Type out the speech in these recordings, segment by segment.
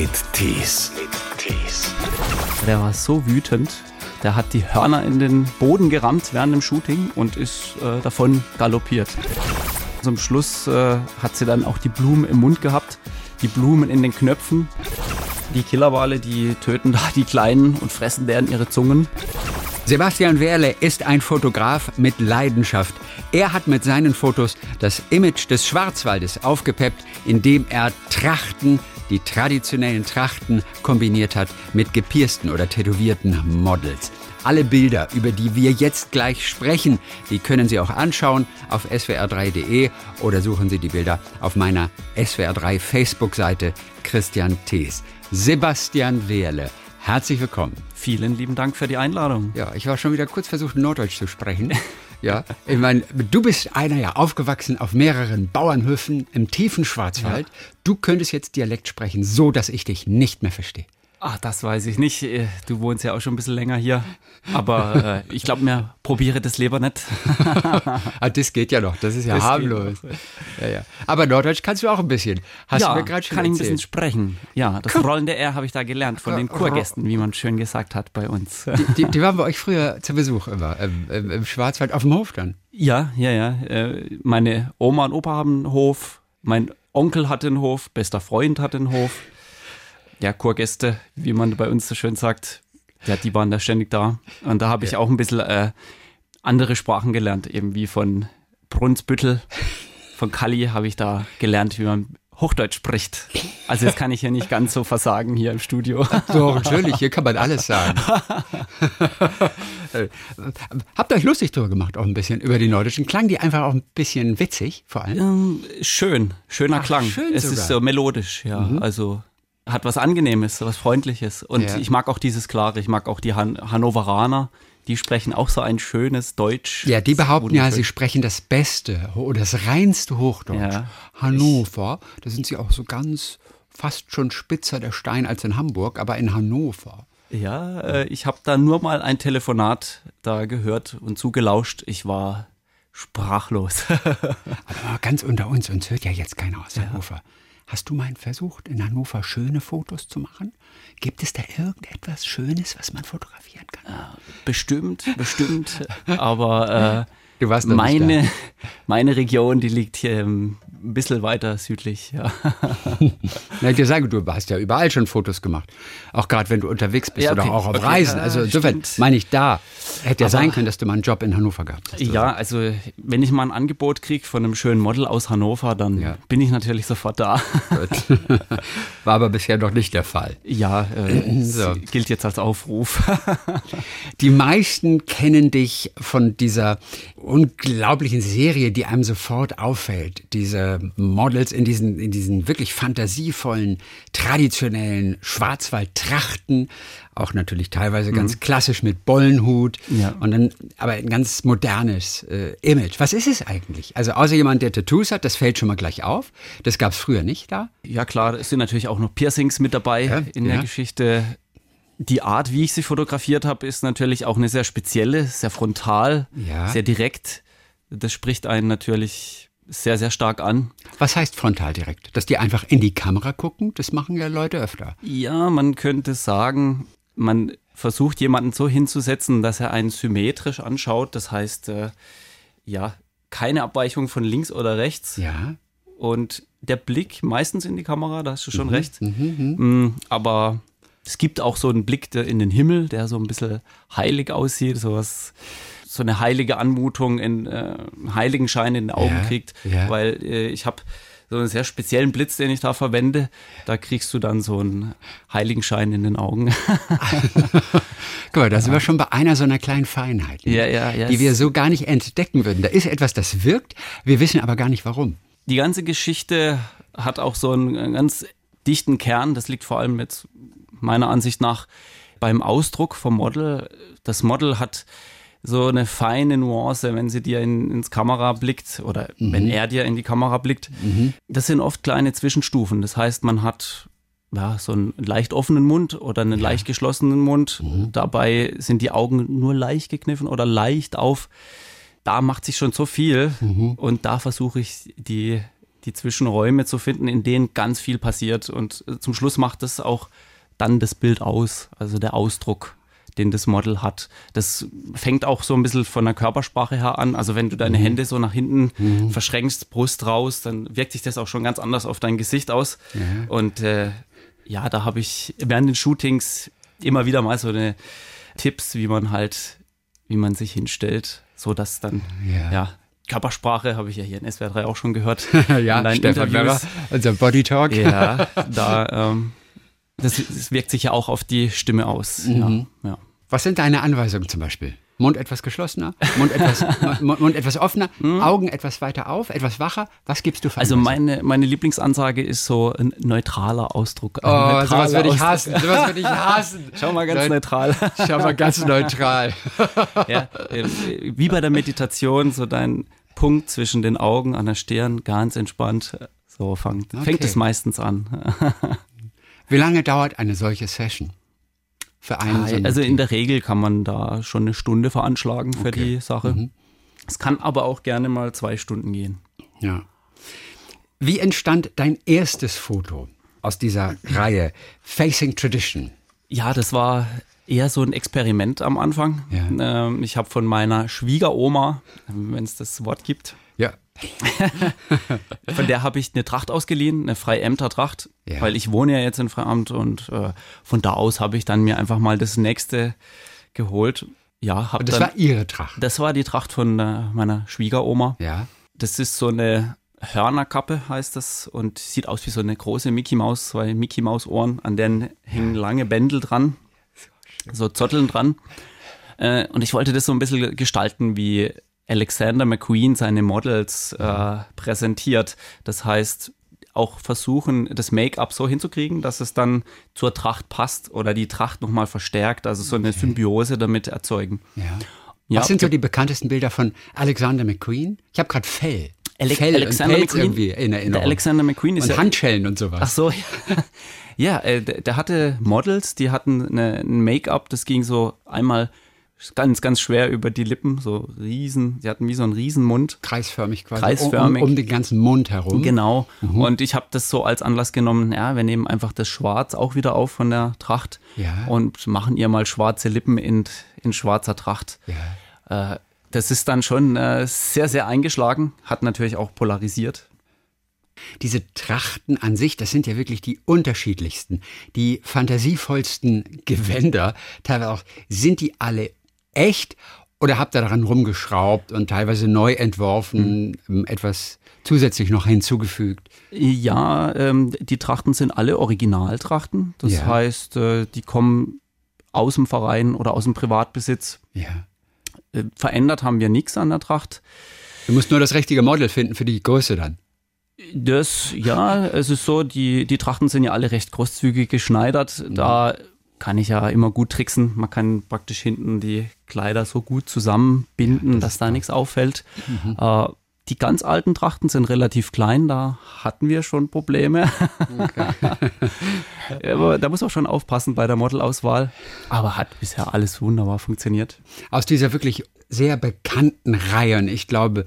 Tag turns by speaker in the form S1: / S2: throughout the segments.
S1: mit Tees. Tees.
S2: Der war so wütend, der hat die Hörner in den Boden gerammt während dem Shooting und ist äh, davon galoppiert. Zum Schluss äh, hat sie dann auch die Blumen im Mund gehabt, die Blumen in den Knöpfen. Die Killerwale, die töten da die Kleinen und fressen deren ihre Zungen.
S3: Sebastian Wehrle ist ein Fotograf mit Leidenschaft. Er hat mit seinen Fotos das Image des Schwarzwaldes aufgepeppt, indem er Trachten, die traditionellen Trachten, kombiniert hat mit gepiersten oder tätowierten Models. Alle Bilder, über die wir jetzt gleich sprechen, die können Sie auch anschauen auf swr3.de oder suchen Sie die Bilder auf meiner SWR3 Facebook-Seite Christian Thees. Sebastian Wehrle, herzlich willkommen.
S2: Vielen lieben Dank für die Einladung.
S3: Ja, ich war schon wieder kurz versucht, Norddeutsch zu sprechen. Ja, ich meine, du bist einer ja aufgewachsen auf mehreren Bauernhöfen im tiefen Schwarzwald. Ja. Du könntest jetzt Dialekt sprechen, so dass ich dich nicht mehr verstehe.
S2: Ach, das weiß ich nicht. Äh, du wohnst ja auch schon ein bisschen länger hier. Aber äh, ich glaube mir, probiere das lieber nicht.
S3: ah, das geht ja noch. Das ist ja das harmlos. Ja, ja. Aber Norddeutsch kannst du auch ein bisschen.
S2: Hast ja, du mir gerade schon kann erzählt. ich ein bisschen sprechen. Ja, das rollende R habe ich da gelernt von den Kurgästen, wie man schön gesagt hat bei uns.
S3: Die, die, die waren bei euch früher zu Besuch immer im, im, Schwarzwald auf dem Hof dann?
S2: Ja, ja, ja. Äh, meine Oma und Opa haben einen Hof. Mein Onkel hatte einen Hof. Bester Freund hatte einen Hof ja, Chorgäste, wie man bei uns so schön sagt, ja, die waren da ständig da. Und da habe ich ja. auch ein bisschen äh, andere Sprachen gelernt, eben wie von Brunsbüttel, von Kalli habe ich da gelernt, wie man Hochdeutsch spricht. Also jetzt kann ich ja nicht ganz so versagen hier im Studio.
S3: Doch, natürlich, hier kann man alles sagen. Habt euch lustig drüber gemacht, auch ein bisschen über die nordischen Klang, die einfach auch ein bisschen witzig, vor allem?
S2: Ähm, schön, schöner Ach, Klang. Schön es sogar. ist so melodisch, ja. Mhm. Also hat was Angenehmes, was Freundliches. Und ja. ich mag auch dieses Klare, ich mag auch die Han Hannoveraner. Die sprechen auch so ein schönes Deutsch.
S3: Ja, die behaupten ja, sie sprechen das Beste oder das reinste Hochdeutsch. Ja. Hannover, da sind sie auch so ganz fast schon spitzer der Stein als in Hamburg, aber in Hannover.
S2: Ja, äh, ich habe da nur mal ein Telefonat da gehört und zugelauscht. Ich war sprachlos.
S3: aber ganz unter uns, uns hört ja jetzt keiner aus Hannover. Ja. Hast du mal versucht, in Hannover schöne Fotos zu machen? Gibt es da irgendetwas Schönes, was man fotografieren kann?
S2: Ja, bestimmt, bestimmt. Aber äh, Du warst meine, meine Region, die liegt hier ein bisschen weiter südlich. Ja.
S3: Na, ich dir sagen, du hast ja überall schon Fotos gemacht. Auch gerade wenn du unterwegs bist ja, okay. oder auch auf okay, Reisen. Also insofern meine ich da. Hätte ja sein können, dass du mal einen Job in Hannover gehabt hast.
S2: Ja, also wenn ich mal ein Angebot kriege von einem schönen Model aus Hannover, dann ja. bin ich natürlich sofort da.
S3: War aber bisher noch nicht der Fall.
S2: Ja, äh, so. gilt jetzt als Aufruf.
S3: Die meisten kennen dich von dieser unglaublichen Serie, die einem sofort auffällt. Diese Models in diesen, in diesen wirklich fantasievollen, traditionellen Schwarzwaldtrachten, auch natürlich teilweise ganz mhm. klassisch mit Bollenhut ja. und dann aber ein ganz modernes äh, Image. Was ist es eigentlich? Also außer jemand, der Tattoos hat, das fällt schon mal gleich auf. Das gab es früher nicht da.
S2: Ja klar, es sind natürlich auch noch Piercings mit dabei ja, in ja. der Geschichte die Art, wie ich sie fotografiert habe, ist natürlich auch eine sehr spezielle, sehr frontal, ja. sehr direkt. Das spricht einen natürlich sehr, sehr stark an.
S3: Was heißt frontal direkt? Dass die einfach in die Kamera gucken? Das machen ja Leute öfter.
S2: Ja, man könnte sagen, man versucht jemanden so hinzusetzen, dass er einen symmetrisch anschaut. Das heißt, äh, ja, keine Abweichung von links oder rechts.
S3: Ja.
S2: Und der Blick meistens in die Kamera, da hast du schon mhm, recht. Mhm, mhm. Mm, aber es gibt auch so einen Blick in den Himmel, der so ein bisschen heilig aussieht, sowas so eine heilige Anmutung in äh, Heiligenschein in den Augen ja, kriegt, ja. weil äh, ich habe so einen sehr speziellen Blitz, den ich da verwende. Da kriegst du dann so einen Heiligenschein in den Augen.
S3: Guck mal, da sind wir schon bei einer so einer kleinen Feinheit, ne? ja, ja, ja, die wir so gar nicht entdecken würden. Da ist etwas, das wirkt, wir wissen aber gar nicht warum.
S2: Die ganze Geschichte hat auch so einen ganz dichten Kern. Das liegt vor allem jetzt meiner Ansicht nach beim Ausdruck vom Model. Das Model hat so eine feine Nuance, wenn sie dir in, ins Kamera blickt oder mhm. wenn er dir in die Kamera blickt. Mhm. Das sind oft kleine Zwischenstufen. Das heißt, man hat ja, so einen leicht offenen Mund oder einen ja. leicht geschlossenen Mund. Mhm. Dabei sind die Augen nur leicht gekniffen oder leicht auf. Da macht sich schon so viel mhm. und da versuche ich die die Zwischenräume zu finden, in denen ganz viel passiert. Und zum Schluss macht das auch dann das Bild aus, also der Ausdruck, den das Model hat. Das fängt auch so ein bisschen von der Körpersprache her an. Also wenn du deine Hände so nach hinten
S3: Mhm.
S2: verschränkst, Brust raus, dann wirkt sich das auch schon ganz anders auf dein Gesicht aus.
S3: Ja.
S2: Und äh, ja, da habe ich während den Shootings immer wieder mal so eine Tipps, wie man halt, wie man sich hinstellt, so dass dann,
S3: Ja.
S2: ja, Körpersprache habe ich ja hier in SWR 3 auch schon gehört.
S3: ja,
S2: in
S3: Stefan
S2: Interviews.
S3: unser Body Talk.
S2: Ja, da, ähm, das, das wirkt sich ja auch auf die Stimme aus.
S3: Mhm.
S2: Ja, ja.
S3: Was sind deine Anweisungen zum Beispiel? Mund etwas geschlossener, Mund etwas, Mund, etwas offener, Augen etwas weiter auf, etwas wacher. Was gibst du für
S2: Hm? Also meine, meine Lieblingsansage ist so ein neutraler Ausdruck. Ein
S3: Oh,
S2: neutraler
S3: sowas würde ich hassen. Sowas würde ich hassen.
S2: Schau mal ganz
S3: Neut-
S2: neutral.
S3: Schau mal ganz neutral.
S2: ja, äh, wie bei der Meditation, so dein Punkt zwischen den Augen an der Stirn, ganz entspannt. So fängt,
S3: Okay.
S2: fängt es meistens an.
S3: Wie lange dauert eine solche Session? Für einen einen
S2: Also in der Regel kann man da schon eine Stunde veranschlagen für
S3: Okay. Mhm.
S2: die Sache. Es kann aber auch gerne mal zwei Stunden gehen.
S3: Ja. Wie entstand dein erstes Foto aus dieser Reihe Facing Tradition?
S2: Ja, das war eher so ein Experiment am Anfang.
S3: Ja.
S2: Ähm, ich habe von meiner Schwiegeroma, wenn es das Wort gibt,
S3: Ja.
S2: von der habe ich eine Tracht ausgeliehen, eine Freiämter-Tracht,
S3: Ja.
S2: weil ich wohne ja jetzt in Freiamt und äh, von da aus habe ich dann mir einfach mal das nächste geholt. Ja, hab
S3: Und das
S2: dann,
S3: war ihre Tracht.
S2: das war die Tracht von äh, meiner Schwiegeroma.
S3: Ja.
S2: Das ist so eine Hörnerkappe, heißt das, und sieht aus wie so eine große Mickey Maus, zwei Mickey Maus Ohren, an denen hängen lange Bändel dran, so Zotteln dran. Äh, und ich wollte das so ein bisschen gestalten, wie Alexander McQueen seine Models äh, präsentiert. Das heißt, auch versuchen, das Make-up so hinzukriegen, dass es dann zur Tracht passt oder die Tracht nochmal verstärkt, also so eine Symbiose damit erzeugen.
S3: ja.
S2: Ja,
S3: Was sind so die bekanntesten Bilder von Alexander McQueen? Ich habe gerade Fell.
S2: Ale
S3: Fell
S2: Alexander
S3: und Pelz
S2: McQueen,
S3: irgendwie in
S2: der
S3: Erinnerung.
S2: Alexander McQueen ist
S3: und
S2: ja
S3: Handschellen und sowas.
S2: Ach so, ja. Ja, äh, der, der hatte Models, die hatten eine, ein Make-up, das ging so einmal ganz, ganz schwer über die Lippen, so riesen, sie hatten wie so einen Riesenmund.
S3: Kreisförmig quasi.
S2: Kreisförmig.
S3: Um, um den ganzen Mund herum.
S2: Genau.
S3: Mhm.
S2: Und ich habe das so als Anlass genommen, ja, wir nehmen einfach das Schwarz auch wieder auf von der Tracht
S3: Ja.
S2: und machen ihr mal schwarze Lippen in, in schwarzer Tracht.
S3: Ja.
S2: Äh, das ist dann schon äh, sehr, sehr eingeschlagen, hat natürlich auch polarisiert.
S3: Diese Trachten an sich, das sind ja wirklich die unterschiedlichsten, die fantasievollsten Gewänder. Teilweise auch, sind die alle echt oder habt ihr daran rumgeschraubt und teilweise neu entworfen, ähm, etwas zusätzlich noch hinzugefügt?
S2: Ja, ähm, die Trachten sind alle Originaltrachten. Das
S3: Ja.
S2: heißt, äh, die kommen aus dem Verein oder aus dem Privatbesitz.
S3: Ja.
S2: Äh, verändert haben wir nichts an der Tracht.
S3: Du musst nur das richtige Model finden für die Größe dann.
S2: Das, ja, es ist so, die, die Trachten sind ja alle recht großzügig geschneidert. Da kann ich ja immer gut tricksen. Man kann praktisch hinten die Kleider so gut zusammenbinden, dass da nichts auffällt. Äh, die ganz alten Trachten sind relativ klein, da hatten wir schon Probleme. Aber da muss man schon aufpassen bei der Modelauswahl. Aber hat bisher alles wunderbar funktioniert.
S3: Aus dieser wirklich sehr bekannten Reihe, und ich glaube,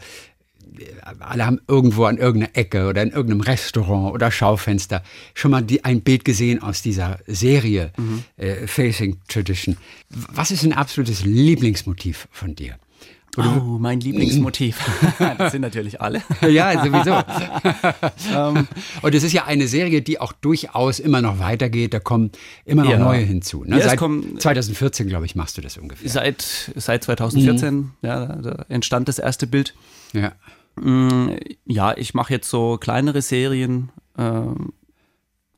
S3: alle haben irgendwo an irgendeiner Ecke oder in irgendeinem Restaurant oder Schaufenster schon mal die, ein Bild gesehen aus dieser Serie äh, Facing Tradition. Was ist ein absolutes Lieblingsmotiv von dir?
S2: Oh, mein Lieblingsmotiv. das sind natürlich alle.
S3: Ja, sowieso. Und es ist ja eine Serie, die auch durchaus immer noch weitergeht. Da kommen immer noch
S2: Ja.
S3: neue hinzu. Ne?
S2: Ja,
S3: Seit
S2: kommen-
S3: 2014, glaube ich, machst du das ungefähr.
S2: Seit, seit 2014 ja, da entstand das erste Bild.
S3: Ja.
S2: Mm, Ja, ich mache jetzt so kleinere Serien. ähm,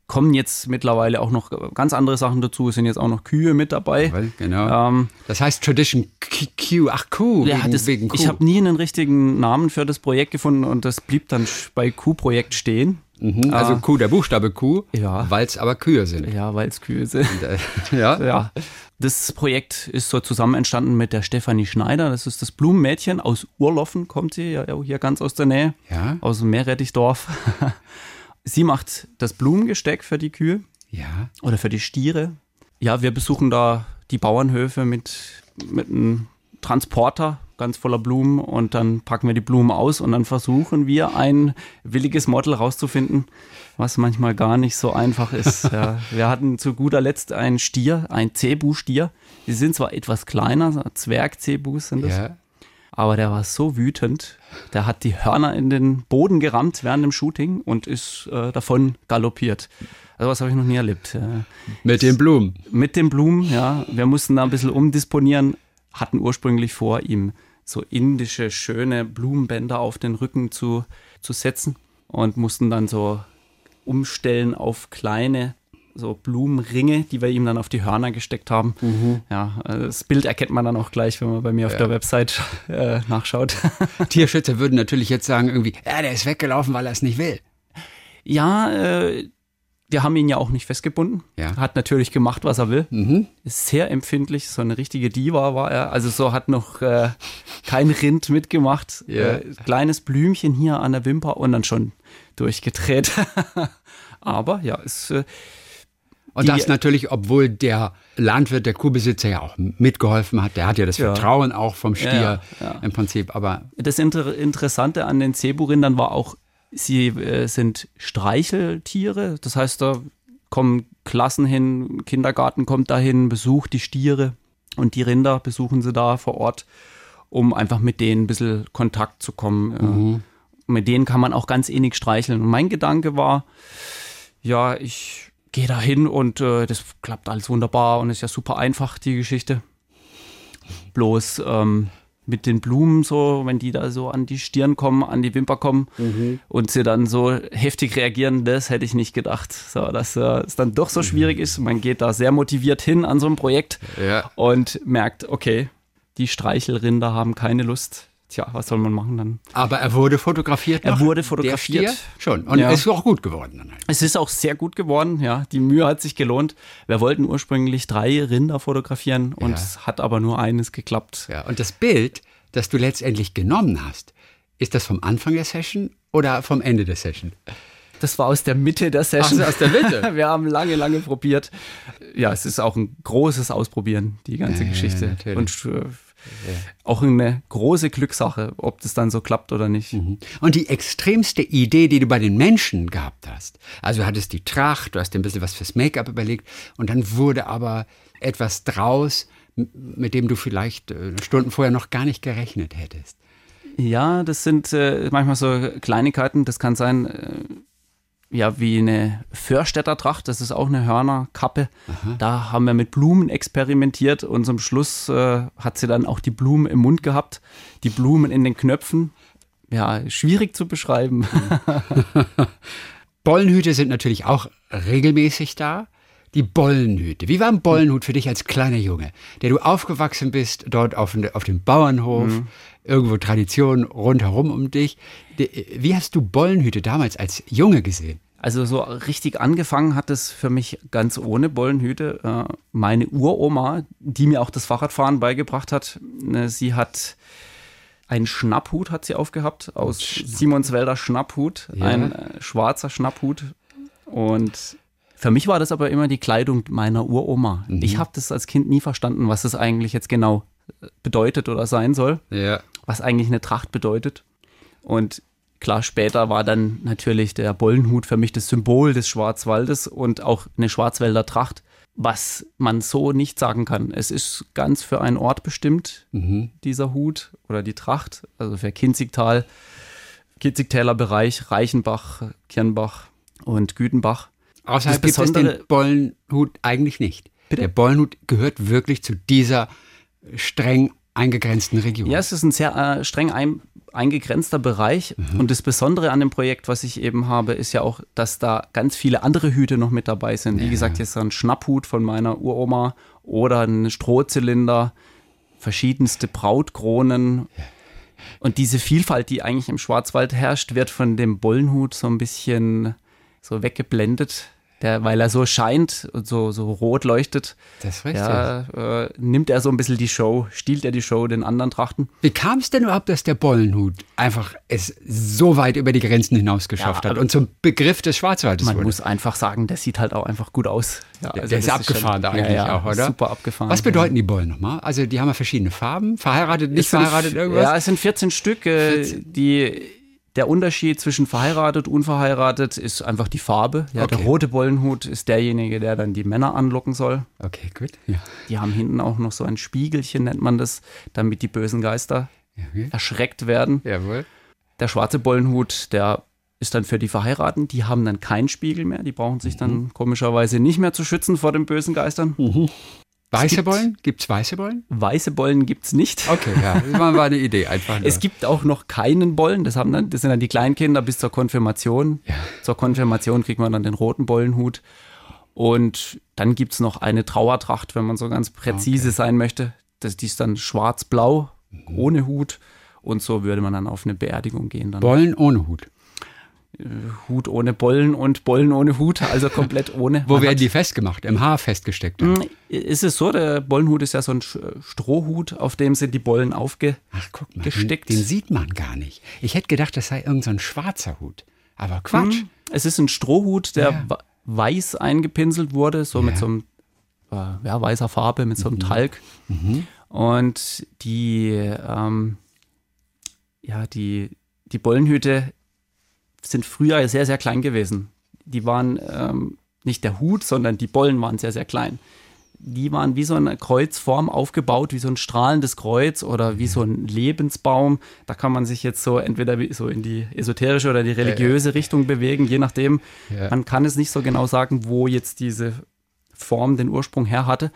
S2: kommen jetzt mittlerweile auch noch ganz andere Sachen dazu. Es sind jetzt auch noch Kühe mit dabei.
S3: Weil, genau.
S2: Ähm,
S3: Das heißt Tradition Q. Q. Ach, Q.
S2: ja,
S3: wegen,
S2: das,
S3: wegen Q.
S2: ich habe nie einen richtigen Namen für das Projekt gefunden und das blieb dann bei Q-Projekt stehen.
S3: Mhm, also
S2: Ah.
S3: Q, der Buchstabe Q,
S2: Ja.
S3: weil es aber Kühe sind.
S2: Ja, weil es Kühe sind.
S3: Äh, ja.
S2: Ja. Das Projekt ist so zusammen entstanden mit der Stefanie Schneider. Das ist das Blumenmädchen aus Urloffen, kommt sie ja hier ganz aus der Nähe,
S3: Ja.
S2: aus dem Meerrettichdorf. sie macht das Blumengesteck für die Kühe
S3: Ja.
S2: oder für die Stiere. Ja, wir besuchen da die Bauernhöfe mit, mit einem Transporter ganz voller Blumen und dann packen wir die Blumen aus und dann versuchen wir ein williges Model rauszufinden, was manchmal gar nicht so einfach ist. Ja. Wir hatten zu guter Letzt einen Stier, ein Cebu-Stier. Die sind zwar etwas kleiner, Zwerg-Cebus sind das.
S3: Ja.
S2: Aber der war so wütend, der hat die Hörner in den Boden gerammt während dem Shooting und ist äh, davon galoppiert. Also was habe ich noch nie erlebt.
S3: Mit den Blumen.
S2: Mit den Blumen, ja. Wir mussten da ein bisschen umdisponieren, hatten ursprünglich vor, ihm so indische, schöne Blumenbänder auf den Rücken zu, zu setzen und mussten dann so umstellen auf kleine so Blumenringe, die wir ihm dann auf die Hörner gesteckt haben. Ja, äh, das Bild erkennt man dann auch gleich, wenn man bei mir auf der Website äh, nachschaut.
S3: Tierschützer würden natürlich jetzt sagen irgendwie, ja, der ist weggelaufen, weil er es nicht will.
S2: ja, äh, wir haben ihn ja auch nicht festgebunden.
S3: Ja.
S2: Hat natürlich gemacht, was er will.
S3: Mhm.
S2: Ist sehr empfindlich, so eine richtige Diva war er. Also so hat noch äh, kein Rind mitgemacht.
S3: Ja.
S2: Äh, kleines Blümchen hier an der Wimper und dann schon durchgedreht. Aber ja, ist äh,
S3: Und das natürlich, obwohl der Landwirt, der Kuhbesitzer ja auch mitgeholfen hat. Der hat ja das
S2: Ja.
S3: Vertrauen auch vom Stier
S2: ja.
S3: im Prinzip. Aber
S2: Das Inter Interessante an den Cebu-Rindern war auch, sie äh, sind Streicheltiere. Das heißt, da kommen Klassen hin, Kindergarten kommt dahin, besucht die Stiere und die Rinder besuchen sie da vor Ort, um einfach mit denen ein bisschen Kontakt zu kommen. Äh, mit denen kann man auch ganz innig streicheln. Und mein Gedanke war, ja, ich gehe da hin und äh, das klappt alles wunderbar und ist ja super einfach, die Geschichte. Bloß ähm, mit den Blumen so, wenn die da so an die Stirn kommen, an die Wimper kommen und sie dann so heftig reagieren, das hätte ich nicht gedacht. So, dass äh, es dann doch so schwierig ist. Man geht da sehr motiviert hin an so ein Projekt
S3: Ja.
S2: und merkt, okay, die Streichelrinder haben keine Lust. Tja, was soll man machen dann?
S3: Aber er wurde fotografiert.
S2: Er
S3: noch,
S2: wurde fotografiert.
S3: Schon. Und
S2: Ja.
S3: ist auch gut geworden. Dann halt.
S2: Es ist auch sehr gut geworden, ja. Die Mühe hat sich gelohnt. Wir wollten ursprünglich drei Rinder fotografieren und
S3: Ja.
S2: es hat aber nur eines geklappt.
S3: Ja. Und das Bild, das du letztendlich genommen hast, ist das vom Anfang der Session oder vom Ende der Session?
S2: Das war aus der Mitte der Session.
S3: Ach, aus der Mitte?
S2: Wir haben lange, lange probiert. Ja, es ist auch ein großes Ausprobieren, die ganze
S3: Ja,
S2: Geschichte.
S3: natürlich.
S2: Und äh, auch eine große Glückssache, ob das dann so klappt oder nicht.
S3: Und die extremste Idee, die du bei den Menschen gehabt hast, also du hattest die Tracht, du hast dir ein bisschen was fürs Make-up überlegt und dann wurde aber etwas draus, mit dem du vielleicht äh, Stunden vorher noch gar nicht gerechnet hättest.
S2: Ja, das sind äh, manchmal so Kleinigkeiten. Das kann sein, äh, ja, wie eine Förstädter Tracht. Das ist auch eine Hörnerkappe. Da haben wir mit Blumen experimentiert und zum Schluss äh, hat sie dann auch die Blumen im Mund gehabt. Die Blumen in den Knöpfen. Ja, schwierig zu beschreiben.
S3: Bollenhüte sind natürlich auch regelmäßig da. Die Bollenhüte. Wie war ein Bollenhut für dich als kleiner Junge, der du aufgewachsen bist, dort auf, dem- auf dem Bauernhof, irgendwo Tradition rundherum um dich? Wie hast du Bollenhüte damals als Junge gesehen?
S2: Also so richtig angefangen hat es für mich ganz ohne Bollenhüte. Äh, Meine Uroma, die mir auch das Fahrradfahren beigebracht hat, ne, sie hat einen Schnapphut hat sie aufgehabt aus Simonswälder Schnapphut,
S3: Ja.
S2: ein äh, schwarzer Schnapphut. Und für mich war das aber immer die Kleidung meiner Uroma. Ich habe das als Kind nie verstanden, was das eigentlich jetzt genau äh, bedeutet oder sein soll
S3: Ja.
S2: was eigentlich eine Tracht bedeutet. Und klar, später war dann natürlich der Bollenhut für mich das Symbol des Schwarzwaldes und auch eine Schwarzwälder Tracht, was man so nicht sagen kann. Es ist ganz für einen Ort bestimmt, dieser Hut oder die Tracht, also für Kinzigtal, Kinzigtäler Bereich, Reichenbach, Kirnbach und Gütenbach.
S3: Außerhalb gibt es den Bollenhut eigentlich nicht.
S2: Bitte?
S3: Der Bollenhut gehört wirklich zu dieser streng eingegrenzten Region.
S2: Ja, es ist ein sehr äh, streng ein, eingegrenzter Bereich. Und das Besondere an dem Projekt, was ich eben habe, ist ja auch, dass da ganz viele andere Hüte noch mit dabei sind. Wie gesagt, jetzt ein Schnapphut von meiner Uroma oder ein Strohzylinder, verschiedenste Brautkronen. Und diese Vielfalt, die eigentlich im Schwarzwald herrscht, wird von dem Bollenhut so ein bisschen so weggeblendet. Der, weil er so scheint und so, so rot leuchtet,
S3: Das ist richtig.
S2: ja, äh, nimmt er so ein bisschen die Show, stiehlt er die Show den anderen Trachten.
S3: Wie kam es denn überhaupt, dass der Bollenhut einfach es so weit über die Grenzen hinaus geschafft
S2: Ja,
S3: hat und zum Begriff des Schwarzwaldes
S2: Man
S3: wurde?
S2: muss einfach sagen, der sieht halt auch einfach gut aus. Ja, also
S3: der ist abgefahren
S2: schon-
S3: eigentlich auch, oder?
S2: Super abgefahren.
S3: Was bedeuten die Bollen nochmal? Also die haben ja verschiedene Farben, verheiratet, nicht verheiratet, irgendwas?
S2: Ja, es sind 14 Stück. Äh, Die, der Unterschied zwischen verheiratet und unverheiratet ist einfach die Farbe. Ja,
S3: Okay.
S2: Der rote Bollenhut ist derjenige, der dann die Männer anlocken soll.
S3: Okay, gut. Ja.
S2: Die haben hinten auch noch so ein Spiegelchen, nennt man das, damit die bösen Geister
S3: okay.
S2: erschreckt werden.
S3: Jawohl.
S2: Der schwarze Bollenhut, der ist dann für die Verheirateten, die haben dann keinen Spiegel mehr, die brauchen sich dann
S3: Mhm.
S2: komischerweise nicht mehr zu schützen vor den bösen Geistern.
S3: Weiße
S2: gibt-
S3: Bollen? Gibt es weiße Bollen?
S2: Weiße Bollen gibt's nicht.
S3: Okay, ja, das war, eine Idee einfach. Nur.
S2: Es gibt auch noch keinen Bollen, das, haben dann, das sind dann die Kleinkinder bis zur Konfirmation.
S3: Ja.
S2: Zur Konfirmation kriegt man dann den roten Bollenhut. Und dann gibt's noch eine Trauertracht, wenn man so ganz präzise sein möchte. Das, die ist dann schwarz-blau,
S3: Mhm.
S2: ohne Hut. Und so würde man dann auf eine Beerdigung gehen. Dann
S3: Bollen ohne Hut.
S2: Hut ohne Bollen und Bollen ohne Hut, also komplett ohne.
S3: Wo
S2: Man
S3: werden die festgemacht? Im Haar festgesteckt? dann?
S2: Hm, Ist es so, der Bollenhut ist ja so ein Strohhut, auf dem sind die Bollen aufge...
S3: Ach, guck mal. Den, den sieht man gar nicht. Ich hätte gedacht, das sei irgendein so ein schwarzer Hut. Aber Quatsch.
S2: Hm, Es ist ein Strohhut, der
S3: Ja.
S2: weiß eingepinselt wurde, so mit
S3: Ja.
S2: so einem äh, ja, weißer Farbe, mit so einem Talg. Und die, ähm, ja, die, die Bollenhüte sind früher sehr, sehr klein gewesen. Die waren ähm, nicht der Hut, sondern die Bollen waren sehr, sehr klein. Die waren wie so eine Kreuzform aufgebaut, wie so ein strahlendes Kreuz oder wie so ein Lebensbaum. Da kann man sich jetzt so entweder so in die esoterische oder die religiöse Richtung bewegen, je nachdem.
S3: Ja.
S2: Man kann es nicht so genau sagen, wo jetzt diese Form den Ursprung her hatte.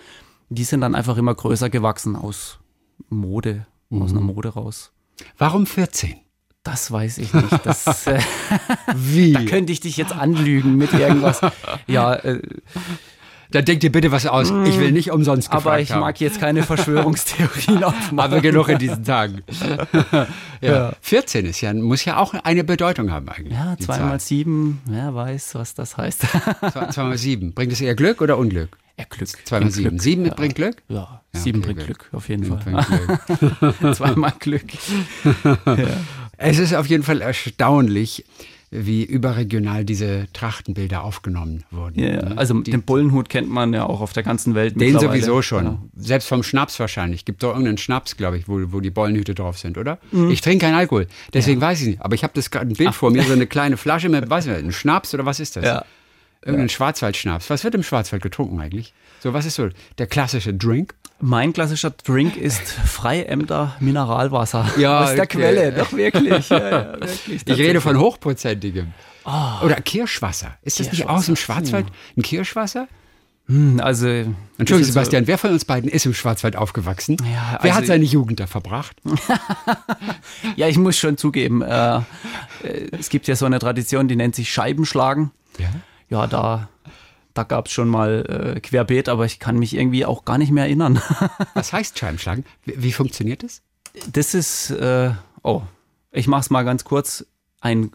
S2: Die sind dann einfach immer größer gewachsen aus Mode, aus einer Mode raus.
S3: Warum 14?
S2: Das weiß ich nicht. Das, äh,
S3: Wie?
S2: da könnte ich dich jetzt anlügen mit irgendwas. Ja, äh,
S3: Da denk dir bitte was aus. Ich will nicht umsonst gefragt
S2: aber ich
S3: haben.
S2: mag jetzt keine Verschwörungstheorien aufmachen.
S3: Aber genug in diesen Tagen. ja.
S2: Ja.
S3: 14 ist ja, muss ja auch eine Bedeutung haben eigentlich.
S2: Ja,
S3: die
S2: zwei
S3: Zahl.
S2: mal sieben, wer weiß, was das heißt.
S3: Zwei, zwei mal sieben. Bringt es eher Glück oder Unglück?
S2: Ja, Glück.
S3: Zwei mal
S2: Bringt
S3: sieben.
S2: Glück.
S3: Sieben
S2: ja.
S3: bringt Glück?
S2: Ja,
S3: Ja,
S2: sieben
S3: okay,
S2: bringt
S3: Glück.
S2: Auf jeden Fall.
S3: Glück.
S2: Zweimal Glück.
S3: Es ist auf jeden Fall erstaunlich, wie überregional diese Trachtenbilder aufgenommen wurden.
S2: Ja,
S3: ne?
S2: also den Bullenhut kennt man ja auch auf der ganzen Welt.
S3: Den sowieso schon.
S2: Ja.
S3: Selbst vom Schnaps wahrscheinlich. Gibt doch irgendeinen Schnaps, glaube ich, wo, wo die Bollenhüte drauf sind, oder?
S2: Mhm.
S3: Ich trinke keinen Alkohol, deswegen weiß ich nicht. Aber ich habe das gerade ein Bild vor mir, so eine kleine Flasche mit, was ist das, ein Schnaps oder was ist das?
S2: Ja.
S3: Irgendein Schwarzwaldschnaps. Was wird im Schwarzwald getrunken eigentlich? So, was ist so der klassische Drink?
S2: Mein klassischer Drink ist Freiemder Mineralwasser.
S3: Ja,
S2: Aus der
S3: okay.
S2: Quelle, doch wirklich. Ja, ja, wirklich
S3: Ich rede von hochprozentigem. Oder Kirschwasser. Ist das nicht
S2: Kirschwasser.
S3: aus dem Schwarzwald ein Kirschwasser?
S2: Hm, Also,
S3: Entschuldigung,
S2: ist so-
S3: Sebastian, wer von uns beiden ist im Schwarzwald aufgewachsen?
S2: Ja,
S3: wer
S2: also-
S3: hat seine Jugend da verbracht?
S2: Ja, ich muss schon zugeben, äh, äh, es gibt ja so eine Tradition, die nennt sich Scheibenschlagen.
S3: Ja.
S2: Ja, da, da gab es schon mal äh, Querbeet, aber ich kann mich irgendwie auch gar nicht mehr erinnern.
S3: Was heißt Scheibenschlagen? Wie, wie funktioniert das?
S2: Das ist, äh, oh, ich mach's mal ganz kurz. Ein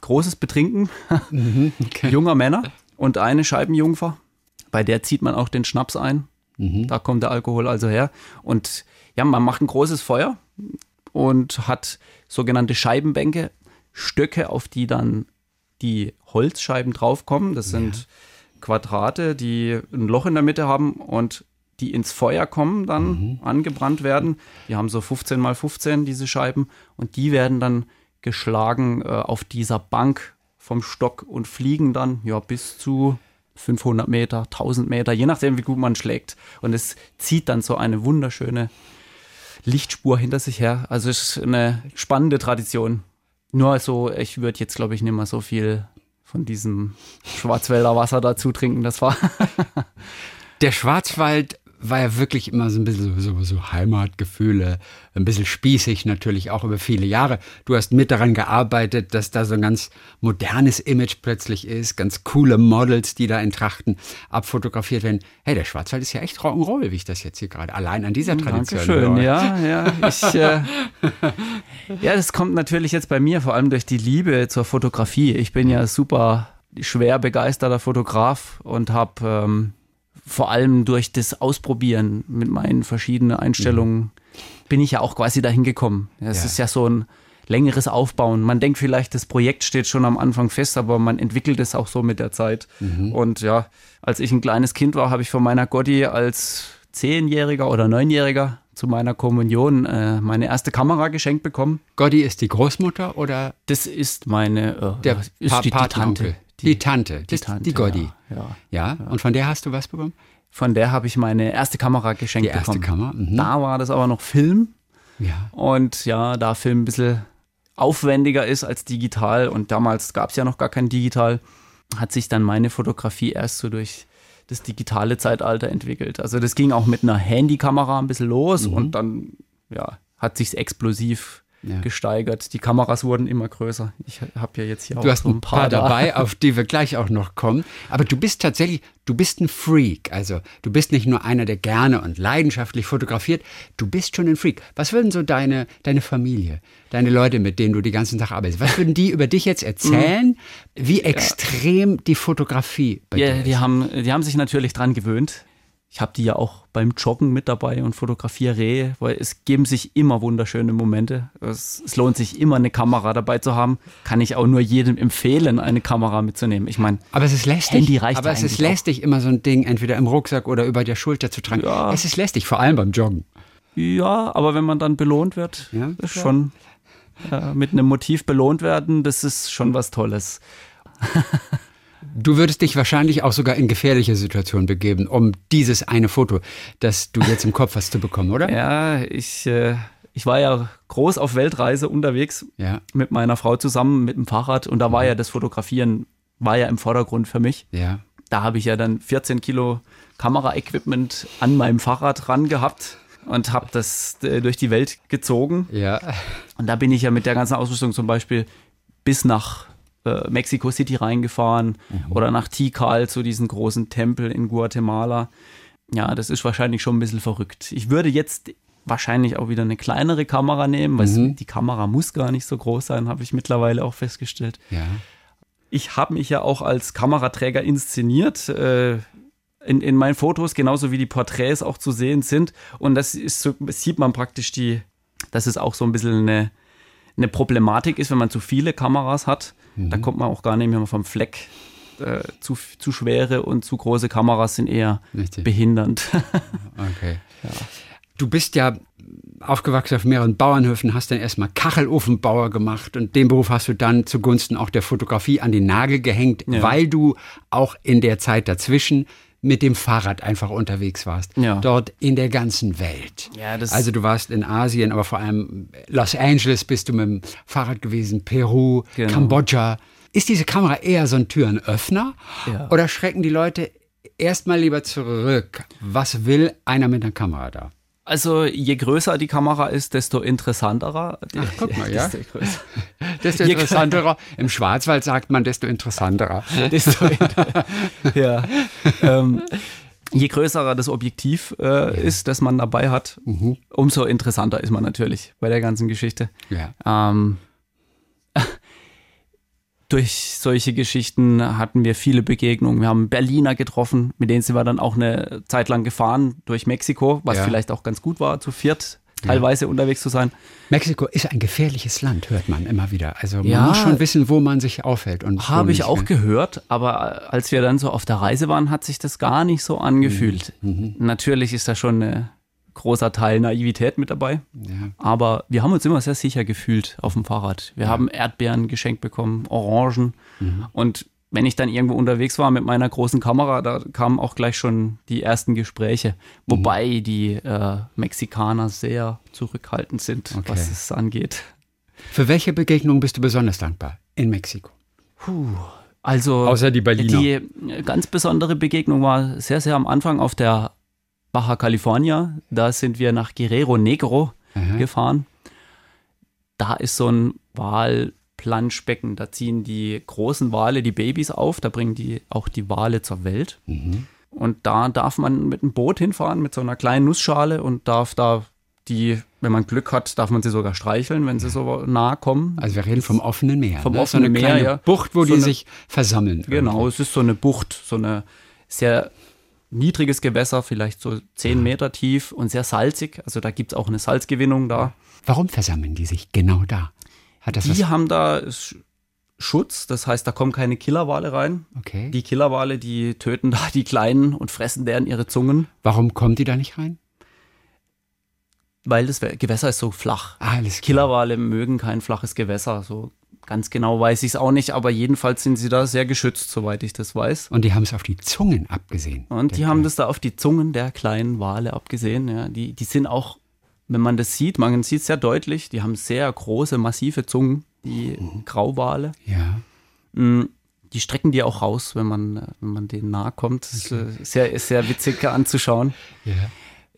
S2: großes Betrinken junger Männer und eine Scheibenjungfer. Bei der zieht man auch den Schnaps ein. Da kommt der Alkohol also her. Und ja, man macht ein großes Feuer und hat sogenannte Scheibenbänke, Stöcke, auf die dann die Holzscheiben draufkommen. Das sind Quadrate, die ein Loch in der Mitte haben und die ins Feuer kommen, dann angebrannt werden. Die haben so 15 mal 15 diese Scheiben und die werden dann geschlagen äh, auf dieser Bank vom Stock und fliegen dann ja bis zu 500 Meter, 1000 Meter, je nachdem wie gut man schlägt. Und es zieht dann so eine wunderschöne Lichtspur hinter sich her. Also es ist eine spannende Tradition. Nur so, ich würde jetzt glaube ich nicht mehr so viel von diesem Schwarzwälder Wasser dazu trinken. Das war
S3: Der Schwarzwald war ja wirklich immer so ein bisschen so, so, so Heimatgefühle, ein bisschen spießig natürlich auch über viele Jahre. Du hast mit daran gearbeitet, dass da so ein ganz modernes Image plötzlich ist, ganz coole Models, die da in Trachten abfotografiert werden. Hey, der Schwarzwald ist ja echt Rock'n'Roll, wie ich das jetzt hier gerade allein an dieser Tradition
S2: Dankeschön,
S3: höre.
S2: ja, ja. Ich, äh, ja, das kommt natürlich jetzt bei mir vor allem durch die Liebe zur Fotografie. Ich bin ja super schwer begeisterter Fotograf und habe ähm, vor allem durch das Ausprobieren mit meinen verschiedenen Einstellungen mhm. bin ich ja auch quasi dahin gekommen. Es ja. ist ja so ein längeres Aufbauen. Man denkt vielleicht, das Projekt steht schon am Anfang fest, aber man entwickelt es auch so mit der Zeit. Mhm. Und ja, als ich ein kleines Kind war, habe ich von meiner Gotti als Zehnjähriger oder Neunjähriger zu meiner Kommunion äh, meine erste Kamera geschenkt bekommen.
S3: Gotti ist die Großmutter oder?
S2: Das ist meine
S3: äh, der ist pa die, die Tante. Die, die, Tante, die, Tante, die Gotti. Ja, ja. ja, und von der hast du was bekommen?
S2: Von der habe ich meine erste Kamera geschenkt
S3: die erste
S2: bekommen.
S3: Kamera?
S2: Mhm. Da war das aber noch Film.
S3: Ja.
S2: Und ja, da Film ein bisschen aufwendiger ist als digital und damals gab es ja noch gar kein Digital, hat sich dann meine Fotografie erst so durch das digitale Zeitalter entwickelt. Also das ging auch mit einer Handykamera ein bisschen los mhm. und dann ja, hat sich explosiv ja. gesteigert. Die Kameras wurden immer größer. Ich habe ja jetzt hier
S3: du auch hast so ein paar, paar dabei, auf die wir gleich auch noch kommen. Aber du bist tatsächlich, du bist ein Freak. Also du bist nicht nur einer, der gerne und leidenschaftlich fotografiert. Du bist schon ein Freak. Was würden so deine, deine Familie, deine Leute, mit denen du die ganzen Tag arbeitest, was würden die über dich jetzt erzählen, wie extrem ja. die Fotografie
S2: bei ja, dir ist? Die haben, die haben sich natürlich dran gewöhnt ich habe die ja auch beim Joggen mit dabei und fotografiere Rehe, weil es geben sich immer wunderschöne Momente. Es, es, lohnt sich immer, eine Kamera dabei zu haben. Kann ich auch nur jedem empfehlen, eine Kamera mitzunehmen. Ich meine,
S3: aber es ist lästig. Handy reicht aber es ist lästig, auch. immer so ein Ding entweder im Rucksack oder über der Schulter zu tragen. Ja. Es ist lästig, vor allem beim Joggen.
S2: Ja, aber wenn man dann belohnt wird, ja, ist schon äh, mit einem Motiv belohnt werden, das ist schon was Tolles.
S3: Du würdest dich wahrscheinlich auch sogar in gefährliche Situationen begeben, um dieses eine Foto, das du jetzt im Kopf hast, zu bekommen, oder?
S2: Ja, ich, äh, ich war ja groß auf Weltreise unterwegs ja. mit meiner Frau zusammen mit dem Fahrrad und da war ja das Fotografieren war ja im Vordergrund für mich.
S3: Ja.
S2: Da habe ich ja dann 14 Kilo Kameraequipment an meinem Fahrrad ran gehabt und habe das äh, durch die Welt gezogen.
S3: Ja.
S2: Und da bin ich ja mit der ganzen Ausrüstung zum Beispiel bis nach äh, Mexico City reingefahren mhm. oder nach Tikal zu diesem großen Tempel in Guatemala. Ja, das ist wahrscheinlich schon ein bisschen verrückt. Ich würde jetzt wahrscheinlich auch wieder eine kleinere Kamera nehmen, weil mhm. die Kamera muss gar nicht so groß sein, habe ich mittlerweile auch festgestellt.
S3: Ja.
S2: Ich habe mich ja auch als Kameraträger inszeniert. Äh, in, in meinen Fotos, genauso wie die Porträts auch zu sehen sind. Und das ist so, sieht man praktisch die, dass es auch so ein bisschen eine, eine Problematik ist, wenn man zu viele Kameras hat. Mhm. Da kommt man auch gar nicht mehr vom Fleck. Äh, zu, zu schwere und zu große Kameras sind eher Richtig. behindernd.
S3: okay. Ja. Du bist ja aufgewachsen auf mehreren Bauernhöfen, hast dann erstmal Kachelofenbauer gemacht und den Beruf hast du dann zugunsten auch der Fotografie an den Nagel gehängt, ja. weil du auch in der Zeit dazwischen mit dem Fahrrad einfach unterwegs warst. Ja. Dort in der ganzen Welt.
S2: Ja,
S3: also du warst in Asien, aber vor allem Los Angeles bist du mit dem Fahrrad gewesen, Peru, genau. Kambodscha. Ist diese Kamera eher so ein Türenöffner ja. oder schrecken die Leute erstmal lieber zurück? Was will einer mit einer Kamera da?
S2: Also je größer die Kamera ist, desto interessanterer.
S3: Ach, guck mal, ja. Desto, desto interessanterer. Im Schwarzwald sagt man, desto interessanterer. desto
S2: ja. Ähm, je größer das Objektiv äh, ja. ist, das man dabei hat, mhm. umso interessanter ist man natürlich bei der ganzen Geschichte.
S3: Ja.
S2: Ähm, durch solche Geschichten hatten wir viele Begegnungen. Wir haben Berliner getroffen, mit denen sind wir dann auch eine Zeit lang gefahren durch Mexiko, was ja. vielleicht auch ganz gut war, zu viert teilweise ja. unterwegs zu sein.
S3: Mexiko ist ein gefährliches Land, hört man immer wieder. Also man ja, muss schon wissen, wo man sich aufhält.
S2: Habe ich auch gehört, aber als wir dann so auf der Reise waren, hat sich das gar nicht so angefühlt. Mhm. mhm. Natürlich ist da schon eine großer Teil Naivität mit dabei. Ja. Aber wir haben uns immer sehr sicher gefühlt auf dem Fahrrad. Wir ja. haben Erdbeeren geschenkt bekommen, Orangen. Mhm. Und wenn ich dann irgendwo unterwegs war mit meiner großen Kamera, da kamen auch gleich schon die ersten Gespräche. Wobei mhm. die äh, Mexikaner sehr zurückhaltend sind, okay. was es angeht.
S3: Für welche Begegnung bist du besonders dankbar in Mexiko?
S2: Puh. Also
S3: Außer die Berliner.
S2: Die ganz besondere Begegnung war sehr, sehr am Anfang auf der Baja California. Da sind wir nach Guerrero Negro Aha. gefahren. Da ist so ein Walplanschbecken. Da ziehen die großen Wale die Babys auf. Da bringen die auch die Wale zur Welt. Mhm. Und da darf man mit einem Boot hinfahren, mit so einer kleinen Nussschale und darf da die wenn man Glück hat, darf man sie sogar streicheln, wenn sie so nah kommen.
S3: Also wir reden vom offenen Meer.
S2: Vom
S3: ne?
S2: offenen
S3: so eine
S2: Meer,
S3: kleine
S2: ja.
S3: Bucht, wo
S2: So
S3: die
S2: eine-
S3: sich versammeln.
S2: Genau,
S3: irgendwo.
S2: es ist so eine Bucht, so eine sehr niedriges Gewässer, vielleicht so zehn Meter tief und sehr salzig. Also da gibt es auch eine Salzgewinnung da.
S3: Warum versammeln die sich genau da? Hat das
S2: Die
S3: was?
S2: haben da Sch- Schutz, das heißt, da kommen keine Killerwale rein.
S3: Okay.
S2: Die Killerwale, die töten da die Kleinen und fressen deren ihre Zungen,
S3: Warum kommen die da nicht rein?
S2: weil das Gewässer ist so flach.
S3: Ah, alles klar.
S2: Killerwale mögen kein flaches Gewässer, so ganz genau weiß ich es auch nicht, aber jedenfalls sind sie da sehr geschützt, soweit ich das weiß.
S3: Und die haben es auf die Zungen abgesehen.
S2: Und die haben das da auf die Zungen der kleinen Wale abgesehen. Ja. Die, die sind auch, wenn man das sieht, man sieht es sehr deutlich, die haben sehr große, massive Zungen, die Grauwale.
S3: Ja.
S2: Mm, Die strecken die auch raus, wenn man, äh, wenn man denen nahe kommt. Das ist, äh, sehr, sehr witzig anzuschauen.
S3: Ja.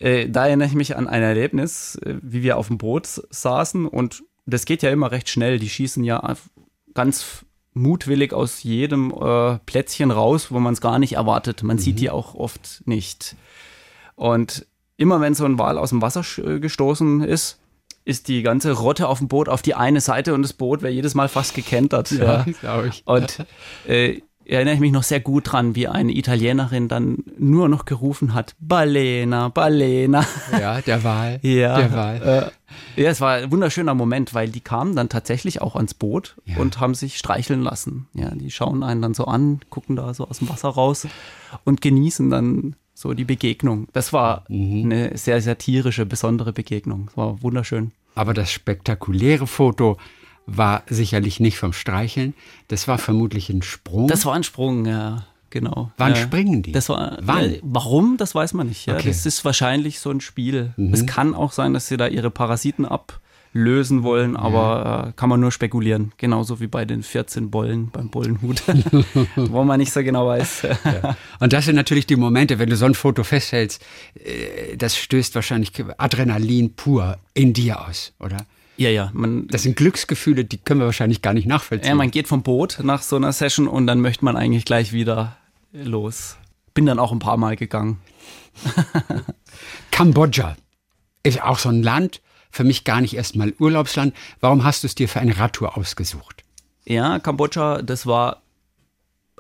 S2: Äh, da erinnere ich mich an ein Erlebnis, wie wir auf dem Boot saßen und das geht ja immer recht schnell. Die schießen ja ganz mutwillig aus jedem äh, Plätzchen raus, wo man es gar nicht erwartet. Man sieht die auch oft nicht. Und immer wenn so ein Wal aus dem Wasser äh, gestoßen ist, ist die ganze Rotte auf dem Boot auf die eine Seite und das Boot wäre jedes Mal fast gekentert. Ja.
S3: glaube ich.
S2: Und äh, erinnere ich mich noch sehr gut dran, wie eine Italienerin dann nur noch gerufen hat, Balena, Balena.
S3: Ja, der Wal.
S2: Ja,
S3: Der Wal.
S2: Äh, ja, es war ein wunderschöner Moment, weil die kamen dann tatsächlich auch ans Boot
S3: Ja.
S2: und haben sich streicheln lassen. Ja, die schauen einen dann so an, gucken da so aus dem Wasser raus und genießen dann so die Begegnung. Das war
S3: Mhm.
S2: eine sehr, sehr tierische, besondere Begegnung. Es war wunderschön.
S3: Aber das spektakuläre Foto war sicherlich nicht vom Streicheln. Das war vermutlich ein Sprung.
S2: Das war ein Sprung, ja, genau.
S3: Wann
S2: ja.
S3: springen die?
S2: Das war,
S3: Wann?
S2: Äh, warum, das weiß man nicht. Ja.
S3: Okay. Mhm.
S2: Das ist wahrscheinlich so ein Spiel. Es kann auch sein, dass sie da ihre Parasiten ablösen wollen, aber äh, kann man nur spekulieren. Genauso wie bei den 14 Bollen beim Bullenhut, wo man nicht so genau weiß.
S3: Und das sind natürlich die Momente, wenn du so ein Foto festhältst, äh, das stößt wahrscheinlich Adrenalin pur in dir aus, oder?
S2: Ja, ja, man,
S3: Das sind Glücksgefühle, die können wir wahrscheinlich gar nicht nachvollziehen.
S2: ja, man geht vom Boot nach so einer Session und dann möchte man eigentlich gleich wieder los. Bin dann auch ein paar Mal gegangen.
S3: Kambodscha ist auch so ein Land, für mich gar nicht erstmal Urlaubsland. Warum hast du es dir für eine Radtour ausgesucht?
S2: Ja, Kambodscha, das war